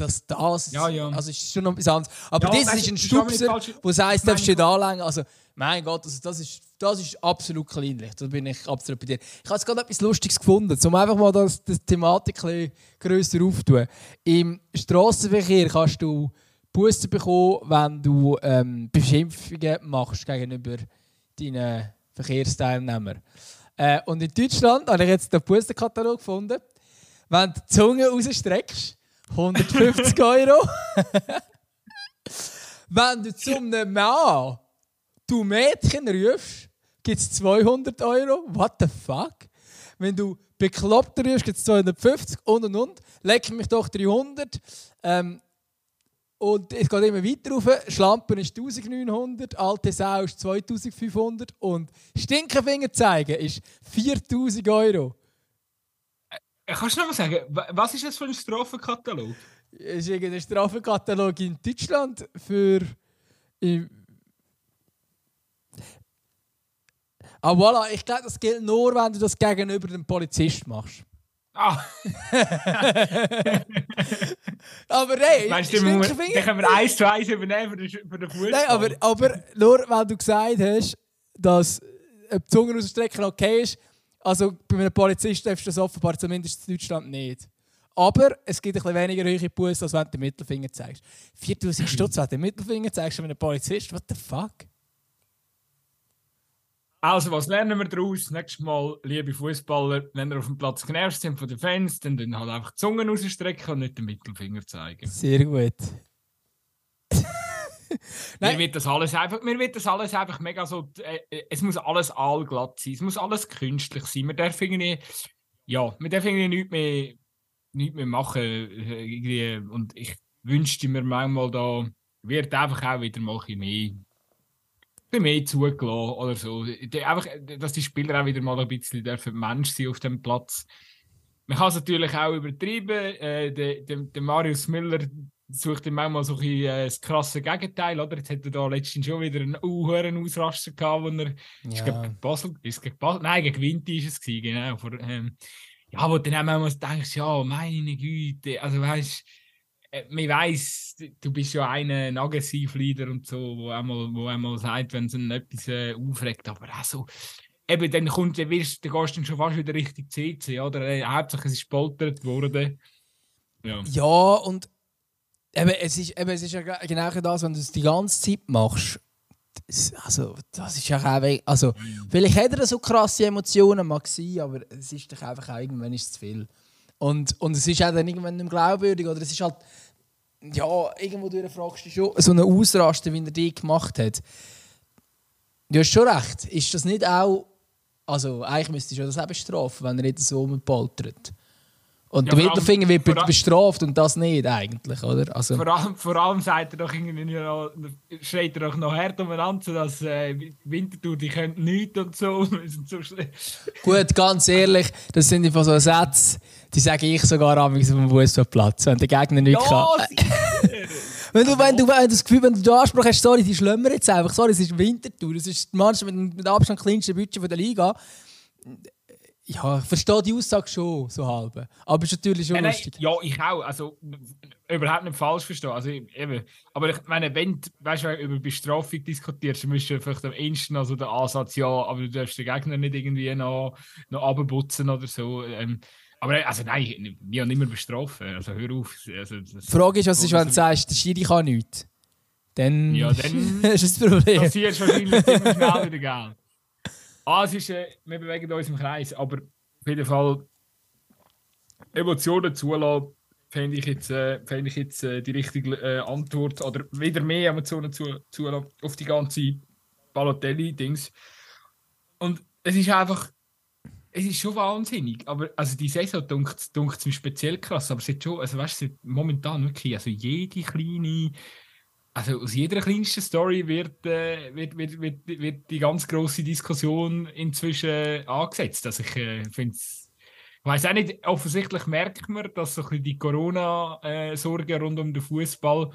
Speaker 1: dass das.
Speaker 2: Ja, ja.
Speaker 1: Also ist schon noch etwas anderes. Aber ja, das ist ein Stupser, der sagt, darfst du nicht anlängen. Also, mein Gott, also das, ist, das ist absolut kleinlich. Da bin ich absolut bei dir. Ich habe jetzt gerade etwas Lustiges gefunden, um einfach mal das, das Thematik ein grösser aufzutun. Im Straßenverkehr kannst du Buße bekommen, wenn du ähm, Beschimpfungen machst gegenüber deinen Verkehrsteilnehmern. Äh, und in Deutschland habe ich jetzt den Bussenkatalog gefunden. Wenn du die Zunge rausstreckst, 150 Euro. Wenn du zum Mann du Mädchen rufst, gibt es 200 Euro. What the fuck? Wenn du Bekloppter rufst, gibt es 250 und und und. Leck mich doch 300. Ähm, und es geht immer weiter rauf. Schlampen ist 1900, alte Sau ist 2500 und Stinkefinger zeigen ist 4000 Euro.
Speaker 2: Kannst du noch mal sagen, was ist das für ein Strafenkatalog?
Speaker 1: Es ist ein Strafenkatalog in Deutschland für. Ah, voilà, ich glaube, das gilt nur, wenn du das gegenüber dem Polizist machst.
Speaker 2: Ah! *laughs*
Speaker 1: aber hey,
Speaker 2: Meinst du, dann können wir eins zu eins übernehmen für den, für den Fußball?
Speaker 1: Nein, aber, aber nur, weil du gesagt hast, dass eine Zunge ausstrecken okay ist, also bei einem Polizisten darfst du das offenbar zumindest in Deutschland nicht. Aber es gibt ein bisschen weniger hohe Buße, als wenn du den Mittelfinger zeigst. 4000 *clears throat* Stutz, wenn du den Mittelfinger zeigst an einem Polizist, what the fuck?
Speaker 2: Also, was lernen wir daraus? Nächstes Mal, liebe Fußballer, wenn ihr auf dem Platz genervt sind von den Fans, dann, dann halt einfach die Zunge rausstrecken und nicht den Mittelfinger zeigen.
Speaker 1: Sehr gut.
Speaker 2: Mir wird das alles einfach, mir wird das alles einfach mega so, äh, äh, es muss alles allglatt sein, es muss alles künstlich sein. Wir dürfen irgendwie, ja, wir dürfen irgendwie nichts mehr, nichts mehr machen. Äh, irgendwie. Und ich wünschte mir manchmal da, wird einfach auch wieder mal ein mehr, ein mehr zugelassen oder so. Einfach, dass die Spieler auch wieder mal ein bisschen dürfen Mensch sein auf dem Platz. Man kann es natürlich auch übertreiben. Äh, der, der, der Marius Müller sucht er manchmal so ein bisschen, äh, das krasse Gegenteil, oder? Jetzt hat er da letztens schon wieder einen uhuren Ausraster gehabt, wo er, ja. ist gegen Basel, ist gegen Basel, nein, gegen Winti ist es gewesen, genau. Vor, ähm, ja, wo du dann auch manchmal denkst, ja, meine Güte, also weißt äh, man weiss, du bist ja ein, Aggressivleader und so, wo einmal, wo einmal sagt, wenn es etwas äh, aufregt, aber auch so, eben, dann kommt, dann wirst, dann gehst du dann schon fast wieder richtig CC, oder? Äh, Hauptsache es ist gespoltert worden.
Speaker 1: Ja. ja, und Eben, es ist, eben, es ist ja genau das, wenn du es die ganze Zeit machst, das, also, das ist ja auch. Also, vielleicht hat er so krasse Emotionen, mag sein, aber es ist doch einfach auch, irgendwann ist zu viel. Und, und es ist auch dann irgendwann nicht glaubwürdig. Oder es ist halt. Ja, irgendwo durch fragst du schon, so eine Ausraste, wie er die gemacht hat. Du hast schon recht. Ist das nicht auch. Also, eigentlich müsstest du das auch bestrafen, wenn er nicht so rumpoltert. Und
Speaker 2: Ja,
Speaker 1: der Mittelfinger wird
Speaker 2: allem-
Speaker 1: bestraft und das nicht, eigentlich, oder? Also,
Speaker 2: Vor allem, vor allem sagt er doch irgendwie noch, schreit er doch noch hart umeinander, dass äh, Winterthur, die können nichts und so. *laughs* So.
Speaker 1: Gut, ganz ehrlich, das sind einfach so Sätze, die sage ich sogar am auf dem Fußballplatz, wenn der Gegner nichts kann. *laughs* Wenn du, wenn, du, wenn du das Gefühl, wenn du den Anspruch hast, sorry, die schlömmern jetzt einfach, sorry, es ist Wintertour, es ist die Mannschaft mit mit Abstand kleinsten Budget von der Liga. Ja, ich verstehe die Aussage schon, so halb. Aber es ist natürlich schon
Speaker 2: Nein, nein,
Speaker 1: lustig.
Speaker 2: ja, ich auch. Also überhaupt nicht falsch verstehen. Also, eben. Aber ich meine, wenn du weißt, du, über Bestrafung diskutierst, dann müsstest du vielleicht am ehesten also den Ansatz, ja, aber du darfst den Gegner nicht irgendwie noch, noch abputzen oder so. Ähm, aber also nein, wir haben nicht mehr bestrafen. Also hör auf. Also, das,
Speaker 1: Die Frage ist, was ist, wenn du sagst, der Schiri kann nichts? Dann,
Speaker 2: Ja, *laughs* dann-
Speaker 1: ist das Problem.
Speaker 2: passiert wahrscheinlich ziemlich schnell wieder, gell? Ah, es ist, äh, wir bewegen uns im Kreis, aber auf jeden Fall Emotionen zulassen, fände ich jetzt, äh, fände ich jetzt äh, die richtige äh, Antwort. Oder wieder mehr Emotionen zu, zulassen auf die ganze Balotelli-Dings. Und es ist einfach, es ist schon wahnsinnig. Aber also die Saison dunkt es mir speziell krass. Aber es ist schon, also weißt du, momentan wirklich, also jede kleine also aus jeder kleinsten Story wird, äh, wird, wird, wird, wird die ganz große Diskussion inzwischen angesetzt. Also ich äh, finde es, ich weiß auch nicht, offensichtlich merkt man, dass so ein die Corona-Sorgen rund um den Fußball,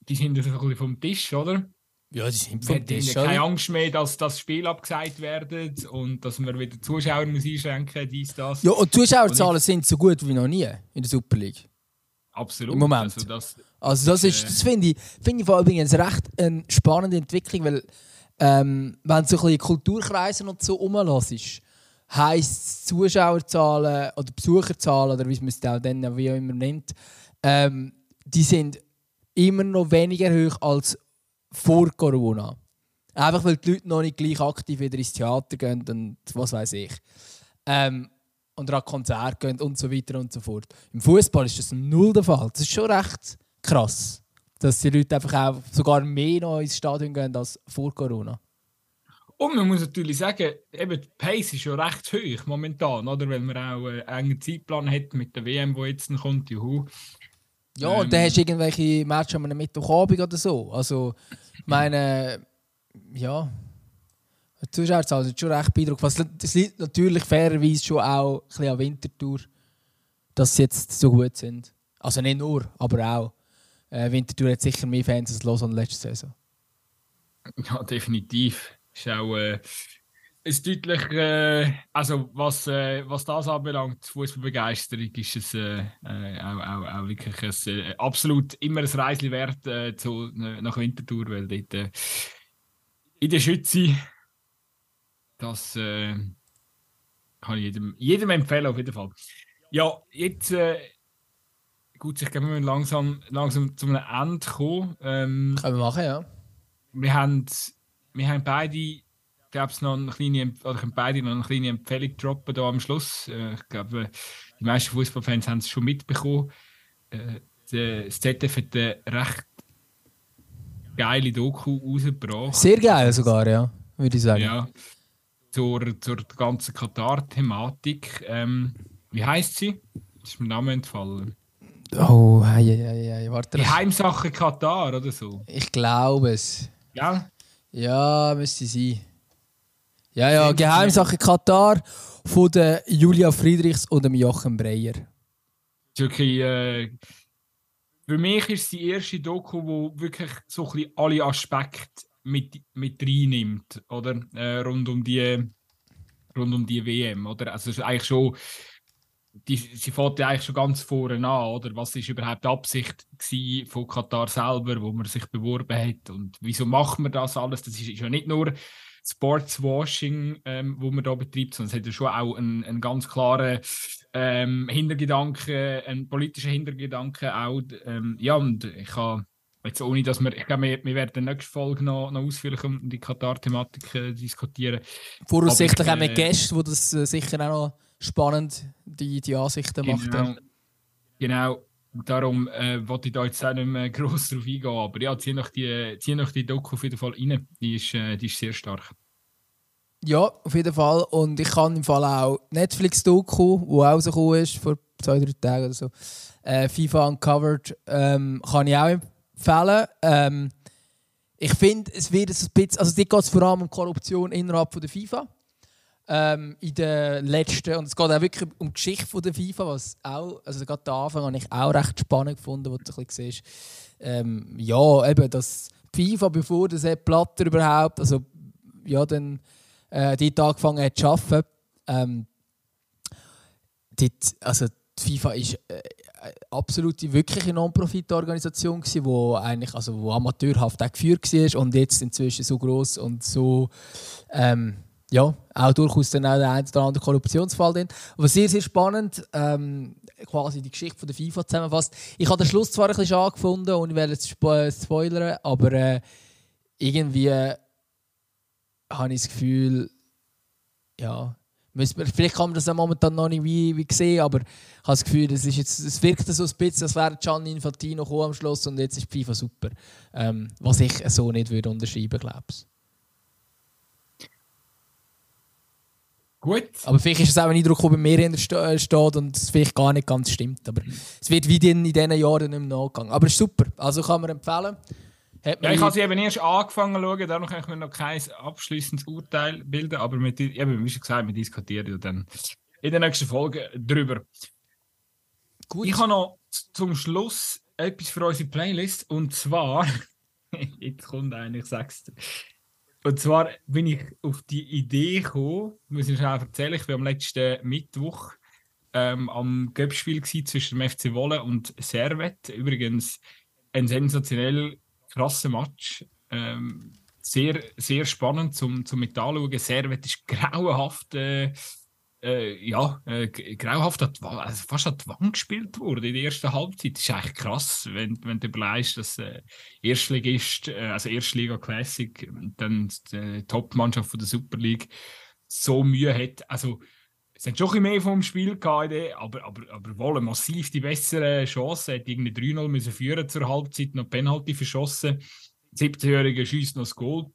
Speaker 2: die sind so ein bisschen vom Tisch, oder?
Speaker 1: Ja, die sind vom Tisch,
Speaker 2: keine
Speaker 1: oder?
Speaker 2: Angst mehr, dass das Spiel abgesagt wird und dass man wieder Zuschauer muss einschränken dies, das.
Speaker 1: Ja, und Zuschauerzahlen sind so gut wie noch nie in der Super League.
Speaker 2: Absolut.
Speaker 1: im Moment.
Speaker 2: Also das,
Speaker 1: Also das ist, das finde ich, finde ich vor allem übrigens recht eine spannende Entwicklung, weil ähm, wenn du so ein bisschen Kulturkreisen und so rumlässt, heisst Zuschauerzahlen oder Besucherzahlen oder wie man es auch dann wie auch immer nennt, ähm, die sind immer noch weniger hoch als vor Corona. Einfach weil die Leute noch nicht gleich aktiv wieder ins Theater gehen und was weiß ich. Ähm, und an Konzerte gehen und so weiter und so fort. Im Fußball ist das null der Fall. Das ist schon recht krass, dass die Leute einfach auch sogar mehr noch ins Stadion gehen als vor Corona.
Speaker 2: Und man muss natürlich sagen, eben die Pace ist ja recht hoch momentan, oder? Weil man auch äh, einen engen Zeitplan hat mit der WM, die jetzt kommt. Juhu.
Speaker 1: Ja,
Speaker 2: Ähm.
Speaker 1: und dann hast du irgendwelche Matches am Mittwochabend oder so. Also, ich meine, ja, die Zuschauerzahlen sind schon recht beeindruckend. Was- Es liegt natürlich fairerweise schon auch ein bisschen an Wintertour, dass sie jetzt so gut sind. Also nicht nur, aber auch. Äh, Wintertour hat sicher mehr Fans als Lausanne letzte Saison.
Speaker 2: Ja, definitiv. Ist auch äh, ist deutlich, äh, also was, äh, was das anbelangt, Fußballbegeisterung, ist es äh, äh, auch, auch, auch wirklich ein, äh, absolut immer ein Reisli wert äh, zu, nach Winterthur, weil dort in der Schütze, das kann ich jedem, jedem empfehlen, auf jeden Fall. Ja, jetzt, gut, ich glaube, wir müssen langsam, langsam zu einem Ende kommen. Ähm,
Speaker 1: Können wir machen, ja.
Speaker 2: wir haben, wir haben beide, glaube noch eine kleine, oder können beide noch eine kleine Empfehlung droppen da am Schluss. Äh, ich glaube, die meisten Fußballfans haben es schon mitbekommen. Äh, das ZDF hat eine recht geile Doku rausgebracht.
Speaker 1: Sehr geil sogar, ja, würde ich sagen.
Speaker 2: Ja, zur, zur ganzen Katar-Thematik. Ähm, wie heißt sie? Das ist mir Name entfallen.
Speaker 1: Oh, hei, hei, hei, warte.
Speaker 2: Die Heimsache Katar oder so.
Speaker 1: Ich glaube es.
Speaker 2: Ja,
Speaker 1: Ja, müsste sein. Ja, ja, Geheimsache Katar von der Julia Friedrichs und dem Jochen Breyer.
Speaker 2: wirklich, äh, für mich ist es die erste Doku, wo wirklich so ein bisschen alle Aspekte mit, mit reinnimmt, oder? Äh, rund, um die, rund um die WM, oder? Also es ist eigentlich schon, die, sie fährt ja eigentlich schon ganz vorne an, oder? Was ist überhaupt die Absicht von Katar selber, wo man sich beworben hat und wieso macht man das alles? Das ist, ja nicht nur Sportswashing, ähm, wo man da betreibt, sondern es hat ja schon auch einen, einen ganz klaren ähm, Hintergedanken, einen politischen Hintergedanken auch. Ähm, ja, und ich habe Jetzt ohne, dass wir, ich glaube, wir, wir werden in der nächsten Folge noch, noch ausführlich um die Katar-Thematik äh, diskutieren.
Speaker 1: Voraussichtlich auch mit Gästen, wo das äh, sicher auch noch spannend die, die Ansichten
Speaker 2: genau,
Speaker 1: macht.
Speaker 2: Genau, darum äh, wollte ich da jetzt auch nicht mehr *laughs* gross drauf eingehen, aber ja, zieh noch die, zieh noch die Doku auf jeden Fall rein, die ist, äh, die ist sehr stark.
Speaker 1: Ja, auf jeden Fall. Und ich kann im Fall auch Netflix-Doku, wo auch rausgekommen ist, vor zwei, drei Tagen oder so, äh, FIFA Uncovered, ähm, kann ich auch empfehlen. Ähm, ich finde, es wird ein bisschen, also dort geht es vor allem um Korruption innerhalb von der FIFA. Ähm, in den letzten, und es geht auch wirklich um die Geschichte von der FIFA, was auch, also gerade den Anfang habe ich auch recht spannend gefunden, wo du ein bisschen siehst, ähm, ja, eben, dass FIFA, bevor das Platter überhaupt, also ja, dann äh, dort angefangen hat zu arbeiten. Ähm, also die FIFA ist äh, absolute wirkliche Non-Profit-Organisation gewesen, wo eigentlich also wo amateurhaft auch geführt war und jetzt inzwischen so groß und so ähm, ja auch durchaus dann auch der ein oder andere Korruptionsfall drin. Aber sehr sehr spannend ähm, quasi die Geschichte von der FIFA zusammenfasst. Ich habe den Schluss zwar ein bisschen angefunden und ich werde jetzt spoilern, aber äh, irgendwie habe ich das Gefühl, ja, vielleicht kann man das ja momentan noch nicht wie, wie sehen, aber ich habe das Gefühl, es, ist jetzt, es wirkt so ein bisschen, als wäre Gianni Infantino am Schluss und jetzt ist FIFA super. Ähm, was ich so nicht würde unterschreiben, glaube ich.
Speaker 2: Gut.
Speaker 1: Aber vielleicht ist es auch ein Eindruck, der bei mir in der äh, und es vielleicht gar nicht ganz stimmt. Aber es wird wie in, in diesen Jahren nicht mehr nachgegangen. Aber ist super. Also kann man empfehlen.
Speaker 2: Ja, ich habe sie eben erst angefangen zu schauen, darum kann ich mir noch kein abschließendes Urteil bilden, aber mit, eben, wie schon gesagt, wir diskutieren dann in der nächsten Folge drüber. Gut. Ich habe noch zum Schluss etwas für unsere Playlist und zwar, *laughs* jetzt kommt eigentlich, ich sag's. Und zwar bin ich auf die Idee gekommen, muss ich schnell erzählen, ich war am letzten Mittwoch ähm, am Göppspiel zwischen dem FC Wolle und Servet. Übrigens ein sensationell krasser Match. Ähm, sehr, sehr spannend zum, zum mit anschauen. Servet ist grauenhaft, äh, äh, ja, äh, grauenhaft hat, also fast an die Wand gespielt wurde in der ersten Halbzeit. Das ist eigentlich krass, wenn, wenn du überlegst, dass äh, Erstligist, äh, also Erstliga Classic, dann die Top-Mannschaft von der Super League so Mühe hat. Also, es hat schon ein bisschen mehr vom Spiel gehabt, aber, aber, aber wohl massiv die bessere Chance. Hat irgendwie 3-0 müssen führen zur Halbzeit, noch Penalty verschossen. 17-Jähriger schießt noch das Goal.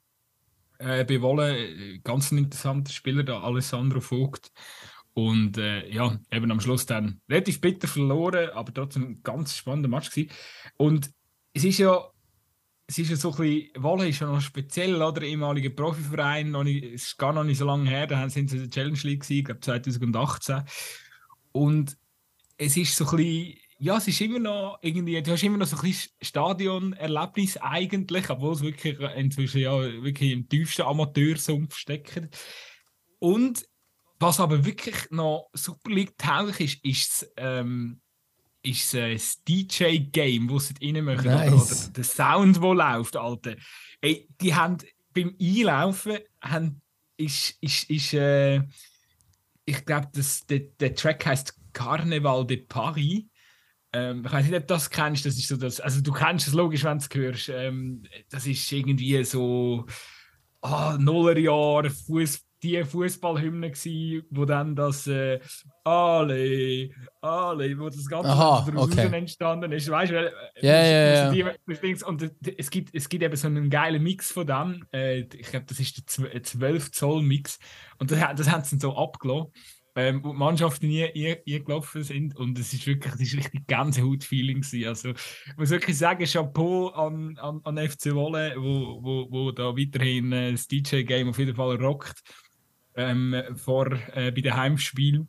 Speaker 2: Äh, bei Wolle, ganz ein interessanter Spieler, der Alessandro Vogt. Und äh, ja, eben am Schluss dann relativ bitter verloren, aber trotzdem ein ganz spannender Match gewesen. Und es ist ja es ist ja so ein bisschen, Wolle ist ja noch speziell, oder? Ehemaliger Profiverein, noch nicht, es ist gar noch nicht so lange her, da sind sie in der Challenge League ich glaube 2018. Und es ist so ein bisschen, ja, es ist immer noch irgendwie, du hast immer noch so ein bisschen Stadionerlebnis eigentlich, obwohl es wirklich inzwischen ja wirklich im tiefsten Amateursumpf steckt. Und was aber wirklich noch super liegt, ist, ist ähm, ist äh, das DJ-Game, das sie rein machen. Nice. Oder, oder, der Sound, der läuft, Alter. Ey, die haben beim Einlaufen haben, ist, ist, ist äh, ich glaube, der, der Track heißt Carnaval de Paris. Ähm, ich weiß nicht, ob du das kennst. Das ist so das, also du kennst es logisch, wenn du es hörst. Ähm, das ist irgendwie so ah, Nullerjahr Fußball die Fußballhymne gsi, wo dann das äh, Ale, Ale, wo das ganze
Speaker 1: Aha, daraus okay.
Speaker 2: entstanden ist. Weißt du,
Speaker 1: ja, ja,
Speaker 2: ja. Und es gibt, es gibt eben so einen geilen Mix von dem. Äh, ich glaube, das ist der 12 Zoll Mix. Und das, das haben sie so abgelassen. Ähm, wo die Mannschaften nie gelaufen sind und es ist wirklich, das ist richtig Gänsehaut-Feeling Also ich muss wirklich sagen, Chapeau an, an, an FC Wolle, wo, wo, wo da weiterhin äh, das DJ-Game auf jeden Fall rockt ähm, vor, äh, bei den Heimspielen.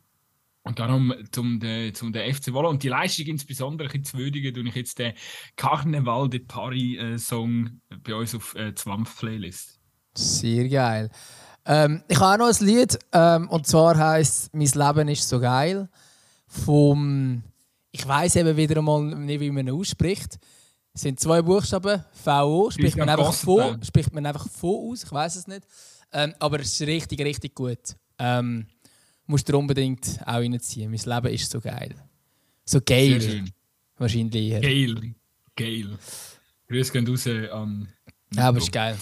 Speaker 2: Und darum zum, de, zum der FC Wolle und die Leistung insbesondere zu würdigen, tue ich jetzt den Carnaval de Paris äh, bei uns auf äh, Zwampf Playlist.
Speaker 1: Sehr geil. Ähm, ich habe auch noch ein Lied ähm, und zwar heißt Mein Leben ist so geil vom ich weiß eben wieder einmal nicht, wie man ihn ausspricht. Es sind zwei Buchstaben, VO, spricht man einfach von, spricht man einfach von aus, ich weiß es nicht. Ähm, aber es ist richtig, richtig gut. Ähm, musst du unbedingt auch reinziehen. Mein Leben ist so geil. So geil. Wahrscheinlich eher.
Speaker 2: Geil. Geil. Grüße gehen raus an.
Speaker 1: Ja, aber ist geil.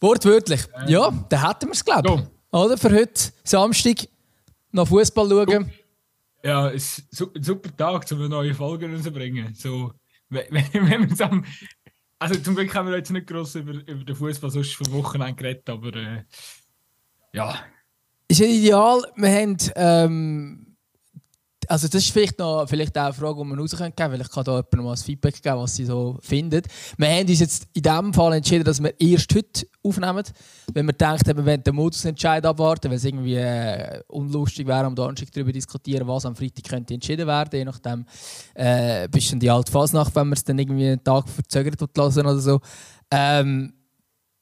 Speaker 1: Wortwörtlich.
Speaker 2: Ähm.
Speaker 1: ja, dann hätten wir es, glaube ich. Oder? Für heute Samstag noch Fußball schauen.
Speaker 2: Ja, es ist ein super Tag, um eine neue Folge rauszubringen. So, *laughs* wenn, wenn, wir am. Also zum Glück haben wir jetzt nicht gross über, über den Fußball sonst vom Wochenende geredet, aber äh, ja.
Speaker 1: Ist ja ideal. Wir haben. Ähm, also das ist vielleicht, noch, vielleicht auch eine Frage, die man rausgeben können, weil ich kann da jemandem mal ein Feedback geben, was sie so findet. Wir haben uns jetzt in diesem Fall entschieden, dass wir erst heute aufnehmen, wenn wir denken, wir wollen den Modusentscheid abwarten, weil es irgendwie äh, unlustig wäre, am Donnerstag darüber diskutieren, was am Freitag könnte entschieden werden, je nachdem äh, bis die alte Fasnacht, wenn man es dann irgendwie einen Tag verzögert lassen oder so. Ähm,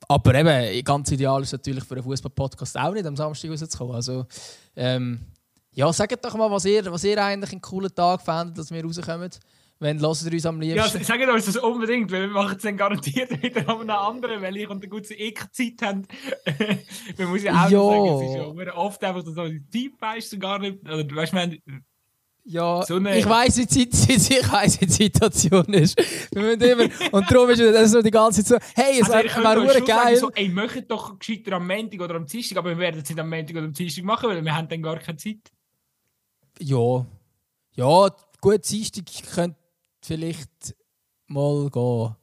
Speaker 1: aber eben, ganz ideal ist natürlich für einen Fußball-Podcast auch nicht am Samstag rauszukommen. Also, ähm, ja, sagt doch mal, was ihr, was ihr eigentlich einen coolen Tag fändet, dass wir rauskommen. Wenn lasst ihr uns am liebsten.
Speaker 2: Ja, sagt uns das unbedingt, weil wir machen es dann garantiert wieder an einem anderen, weil ich und der gute eh keine Zeit haben. *laughs* man muss ja auch
Speaker 1: Ja.
Speaker 2: sagen, es ist ja oft einfach so, die Zeit weißt du gar nicht. Oder, weißt, wir haben-
Speaker 1: Ja,
Speaker 2: So
Speaker 1: ich weiss, wie die, ich weiss, wie die Situation ist. Wir müssen immer, und darum ist es so die ganze Zeit so, hey, es
Speaker 2: Also,
Speaker 1: wäre wär geil.
Speaker 2: so, ey, macht doch gescheiter am Montag oder am Dienstag, aber wir werden es nicht am Montag oder am Dienstag machen, weil wir haben dann gar keine Zeit.
Speaker 1: Ja, ja, gut, Dienstag könnte vielleicht mal gehen.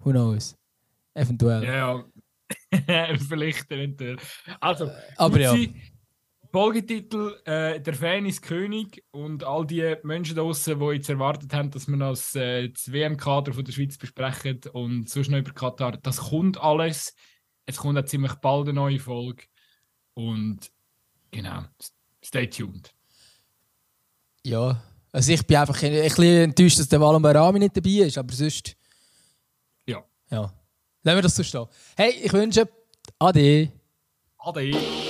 Speaker 1: Who knows? Eventuell.
Speaker 2: Ja, ja. *laughs* Vielleicht eventuell. Also,
Speaker 1: Aber ja.
Speaker 2: Folgetitel äh, Der Fan ist König und all die Menschen draußen, die jetzt erwartet haben, dass wir das, äh, das WM-Kader von der Schweiz besprechen und sonst noch über Katar, das kommt alles. Es kommt auch ziemlich bald eine neue Folge. Und genau, stay tuned.
Speaker 1: Ja. Also ich bin einfach ein, bisschen enttäuscht, dass der Walon Barami nicht dabei ist, aber sonst...
Speaker 2: Ja.
Speaker 1: Ja. Lassen wir das so stehen. Hey, ich wünsche... Ade.
Speaker 2: Ade!